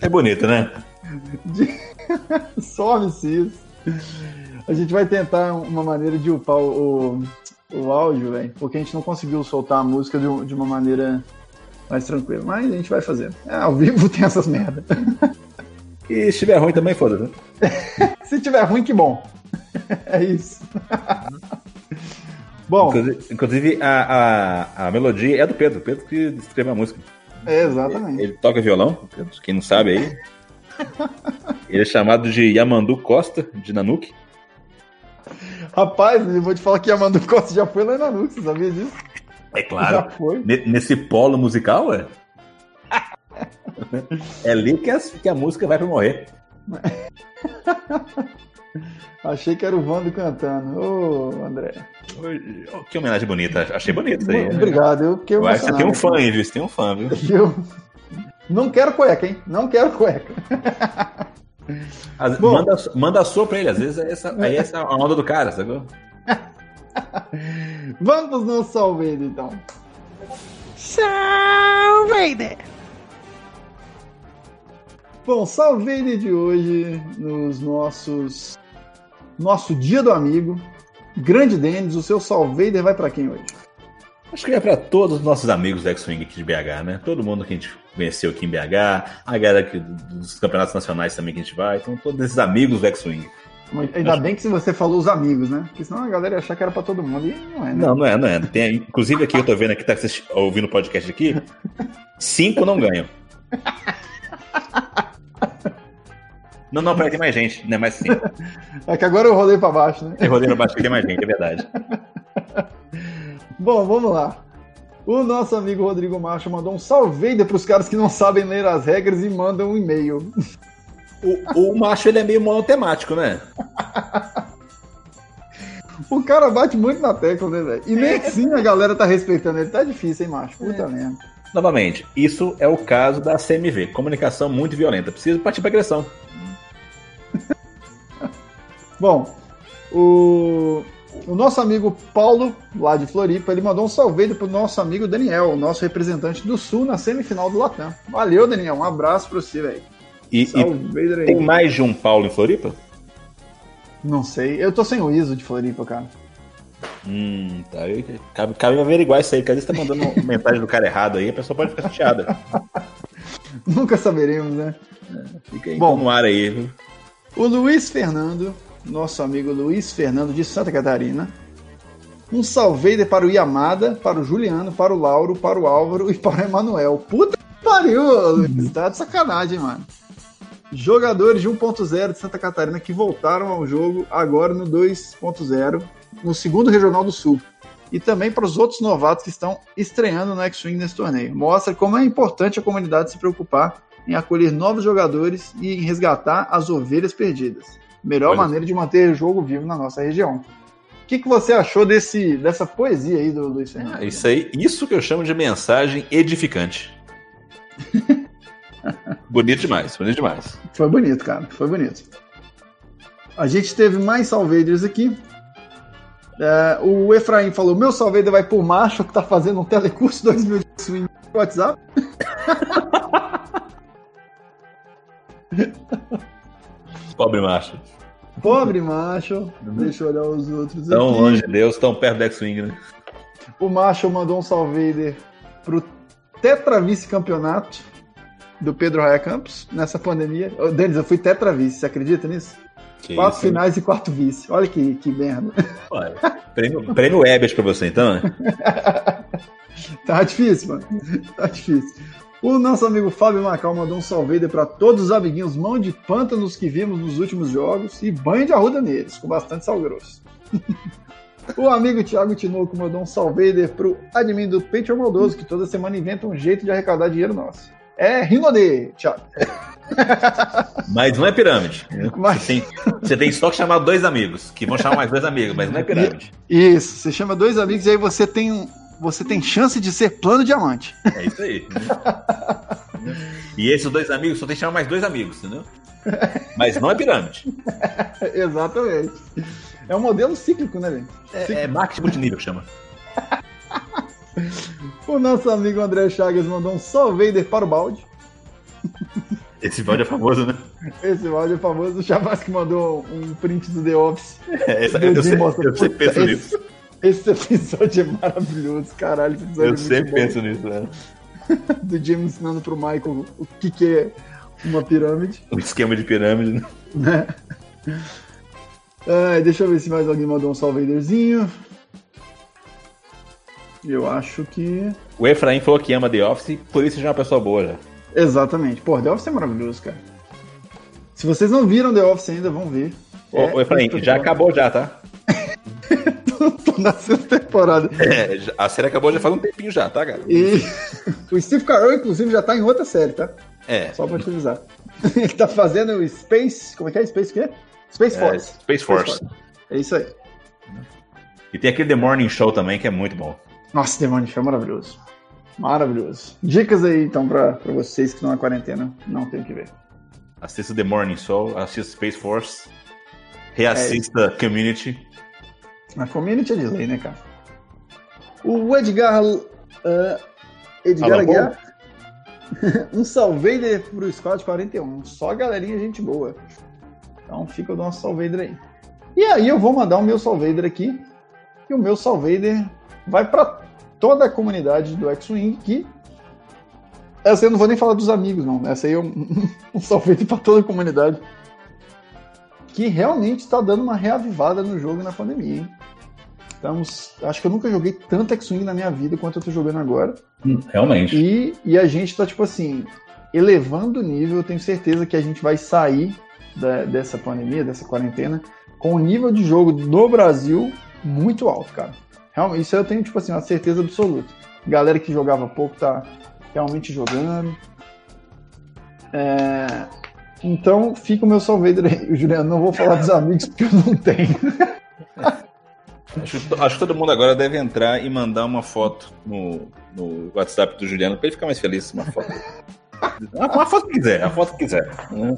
É bonita, né? De... Some-se isso. A gente vai tentar uma maneira de upar o, o, o áudio, velho, porque a gente não conseguiu soltar a música de, de uma maneira mais tranquila. Mas a gente vai fazer. É, ao vivo tem essas merdas. E se estiver ruim também, foda-se. Se tiver ruim, que bom. É isso. Bom, Inclusive, inclusive, a, a, a melodia é do Pedro. Pedro que escreveu a música. é exatamente. Ele toca violão, quem não sabe aí. Ele é chamado de Yamandu Costa, de Nanuque. Rapaz, eu vou te falar que a Amanda Costa já foi lá na Nux, você sabia disso? É Já claro. foi. Ne- Nesse polo musical, ué. É ali que, as- que a música vai pra morrer. Achei que era o Vando cantando. Ô, André. Oi, Que homenagem bonita. Achei bonito isso aí. né? Obrigado, eu fiquei Eu acho que você tem um fã aí, viu? Você tem um fã, viu? Eu não quero cueca, hein? Não quero cueca. Bom. manda, manda a sua pra ele, às vezes é essa, aí essa é a onda do cara, sacou? Vamos no Salveiro, então. Bom, Salveiro de hoje, nos nossos... Nosso Dia do Amigo. Grande Denis, o seu Salvader vai pra quem hoje? Acho que é pra todos os nossos amigos do X-Wing aqui de BH, né? Todo mundo que a gente conheceu aqui em BH, a galera dos campeonatos nacionais também que a gente vai, então todos esses amigos do X-Wing. Ainda bem que você falou os amigos, né? Porque senão a galera ia achar que era pra todo mundo. E não é, né? Não, não é, não é. Tem, inclusive aqui eu tô vendo aqui, tá ouvindo o podcast aqui, cinco não ganham. Não, não, peraí, tem mais gente, não é mais cinco. É que agora eu rolei pra baixo, né? Tem rodeiro baixo que tem mais gente, é verdade. Bom, vamos lá. O nosso amigo Rodrigo Macho mandou um salve para os caras que não sabem ler as regras e mandam um e-mail. O, o macho ele é meio monotemático, né? O cara bate muito na tecla, né, velho? E nem assim a galera tá respeitando ele. Tá difícil, hein, macho? Puta merda. Novamente, isso é o caso da CMV, comunicação muito violenta. Precisa partir pra agressão. Bom, o, o nosso amigo Paulo, lá de Floripa, ele mandou um salve pro nosso amigo Daniel, o nosso representante do Sul na semifinal do Latam. Valeu, Daniel. Um abraço pra você, velho. E, e aí. tem mais de um Paulo em Floripa? Não sei. Eu tô sem o ISO de Floripa, cara. Hum, tá. aí Cabe, cabe averiguar isso aí, porque às vezes tá mandando mensagem do cara errado aí, a pessoa pode ficar chateada. Nunca saberemos, né? Fica aí Bom. no ar aí, viu? O Luiz Fernando, nosso amigo Luiz Fernando de Santa Catarina. Um salve para o Yamada, para o Juliano, para o Lauro, para o Álvaro e para o Emanuel. Puta que pariu, Luiz. Tá de sacanagem, mano. Jogadores de 1.0 de Santa Catarina que voltaram ao jogo agora no 2.0, no segundo Regional do Sul. E também para os outros novatos que estão estreando no X-Wing nesse torneio. Mostra como é importante a comunidade se preocupar em acolher novos jogadores e em resgatar as ovelhas perdidas. Melhor Olha. maneira de manter o jogo vivo na nossa região. O que, que você achou desse, dessa poesia aí do Luiz Fernando? Ah, isso aí, isso que eu chamo de mensagem edificante. bonito demais, bonito demais. Foi bonito, cara. Foi bonito. A gente teve mais salvaders aqui. É, o Efraim falou: Meu salvader vai por macho que tá fazendo um telecurso 2000 de swing no WhatsApp. Pobre macho. Pobre macho. Deixa eu olhar os outros Tão aqui. longe de Deus, tão perto do X-Wing, né? O macho mandou um salvader pro tetra vice-campeonato do Pedro Raia Campos nessa pandemia. Ô, Denis, eu fui tetra vice, você acredita nisso? Que Quatro isso, hein? finais e quatro vice. Olha que, que merda. Olha, prêmio, prêmio Ebert pra você, então, né? Tá difícil, mano. Tá difícil. O nosso amigo Fábio Macau mandou um salve para todos os amiguinhos mão de pântanos que vimos nos últimos jogos e banho de arruda neles, com bastante sal grosso. o amigo Thiago Tinoco mandou um salve pro admin do Patreon Maldoso, que toda semana inventa um jeito de arrecadar dinheiro nosso. É Rinodê, Thiago. Mas não é pirâmide. Mas- Você, tem, você tem só que chamar dois amigos, que vão chamar mais dois amigos, mas não é pirâmide. Isso, você chama dois amigos e aí você tem, um- você tem chance de ser plano diamante. É isso aí. E esses dois amigos só tem que chamar mais dois amigos, entendeu? Mas não é pirâmide. Exatamente. É um modelo cíclico, né, gente? É, é marketing multinível que chama. O nosso amigo André Chagas mandou um só Vader para o balde. Esse balde é famoso, né? Esse balde é famoso. O Chavasque mandou um print do The Office. É, essa- eu, mostra, eu penso nisso. Esse episódio é maravilhoso, caralho. Esse episódio Eu é sempre bom. penso nisso, né? Do Jim ensinando pro Michael o que, que é uma pirâmide. Um esquema de pirâmide, né? Ai, deixa eu ver se mais alguém mandou um salvaderzinho. Eu acho que. O Efraim falou que ama The Office, por isso já é uma pessoa boa já. Exatamente. Pô, The Office é maravilhoso, cara. Se vocês não viram The Office ainda, vão ver. Ô, ô, Efraim, É, já acabou já, tá? Tô na sexta temporada. É, a série acabou já faz um tempinho já, tá, cara? E o Steve Carell, inclusive, já tá em outra série, tá? É. Só pra te avisar. Ele tá fazendo o Space. Como é que é? Space o quê? Space É, Force. Space Force. É isso aí. E tem aquele The Morning Show também, que é muito bom. Nossa, Demônio Show é maravilhoso. Maravilhoso. Dicas aí, então, pra, pra vocês que estão na quarentena. Não tem o que ver. Assista The Morning Show, assista Space Force, reassista Community. A community é de lei, né, cara? O Edgar. ah, Edgar Aguiar. um salvader pro Squad 41. Só galerinha, gente boa. Então fica o nosso salvader aí. E aí eu vou mandar o meu salvader aqui. E o meu salvader vai pra toda a comunidade do X-Wing que. Essa eu não vou nem falar dos amigos, não. Essa aí é um, um salvader pra toda a comunidade. Que realmente está dando uma reavivada no jogo na pandemia, hein? Estamos, acho que eu nunca joguei tanto X-Wing na minha vida quanto eu tô jogando agora. Hum, Realmente. E, e a gente tá, tipo assim, elevando o nível. Eu tenho certeza que a gente vai sair da- dessa pandemia, dessa quarentena, com um nível de jogo no Brasil muito alto, cara. Realmente, isso eu tenho, tipo assim, uma certeza absoluta. Galera que jogava pouco tá realmente jogando. É, Então, fica o meu salvader aí. Juliano, não vou falar dos amigos porque eu não tenho. Acho, acho que todo mundo agora deve entrar e mandar uma foto no, no WhatsApp do Juliano pra ele ficar mais feliz. Uma foto. Uma, uma foto que quiser, a foto que quiser. né?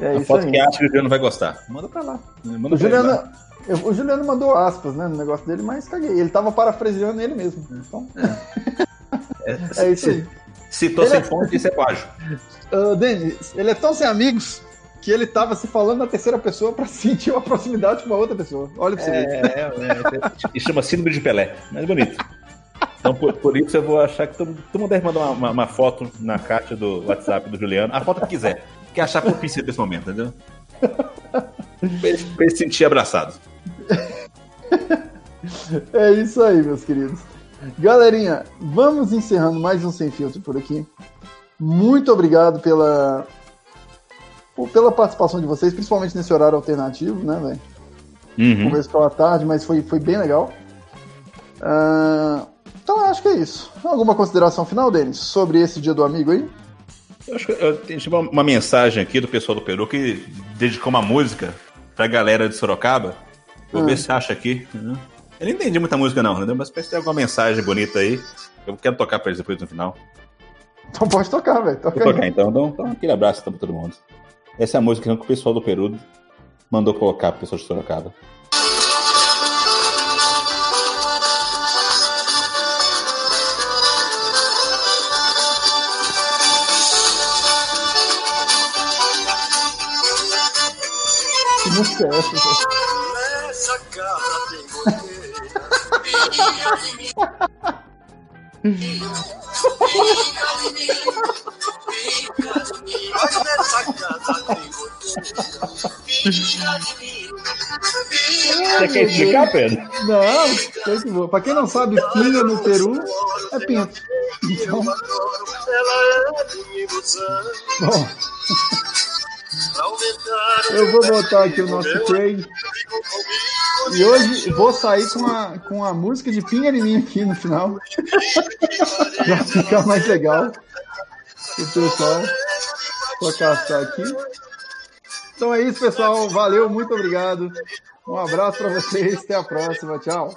É a foto aí. que acha que o Juliano vai gostar. Manda pra lá. Manda O pra ele lá. Juliano, eu- o Juliano mandou aspas né, no negócio dele, mas caguei. Ele tava parafraseando ele mesmo. Então, é isso aí. Citou Ele sem é- fonte, isso é plágio. Denis, ele é tão sem amigos que ele tava se falando na terceira pessoa pra sentir uma proximidade com uma outra pessoa. Olha pra você ver. É, é, e chama Síndrome de Pelé. Mas é bonito. Então, por, por isso, eu vou achar que todo, todo mundo deve mandar uma, uma- uma foto na caixa do WhatsApp do Juliano. A foto que quiser. Que achar propícia desse momento, entendeu? Pra ele se sentir abraçado. É isso aí, meus queridos. Galerinha, vamos encerrando mais um Sem Filtro por aqui. Muito obrigado pela, pela participação de vocês, principalmente nesse horário alternativo, né, velho? Uhum. Começo pela tarde, mas foi, foi bem legal. Ah, então acho que é isso. Alguma consideração final, Denis, sobre esse dia do amigo aí? Eu acho que eu tenho tipo, uma, uma mensagem aqui do pessoal do Peru que dedicou uma música pra galera de Sorocaba. Vou Ah. ver se acha aqui. né? Eu não entendi muita música, não, entendeu? Mas parece que tem alguma mensagem bonita aí. Eu quero tocar pra eles depois no final. Então pode tocar, velho. Toca Vou aí. tocar então. Então, então aquele abraço então, pra todo mundo. Essa é a música que o pessoal do Peru mandou colocar pro pessoal de Sorocaba. Que música é essa? velho? Nessa casa tem goteira. Você quer explicar, Pedro? Não, sei que vou. Pra quem não sabe, pinga no Peru é pinto. Então, é bom, eu vou botar aqui o nosso Craig. E hoje vou sair com a, com a música de Pinga em mim aqui no final. pra ficar mais legal. O pessoal. Vou caçar aqui. Então é isso, pessoal. Valeu, muito obrigado. Um abraço pra vocês. Até a próxima. Tchau.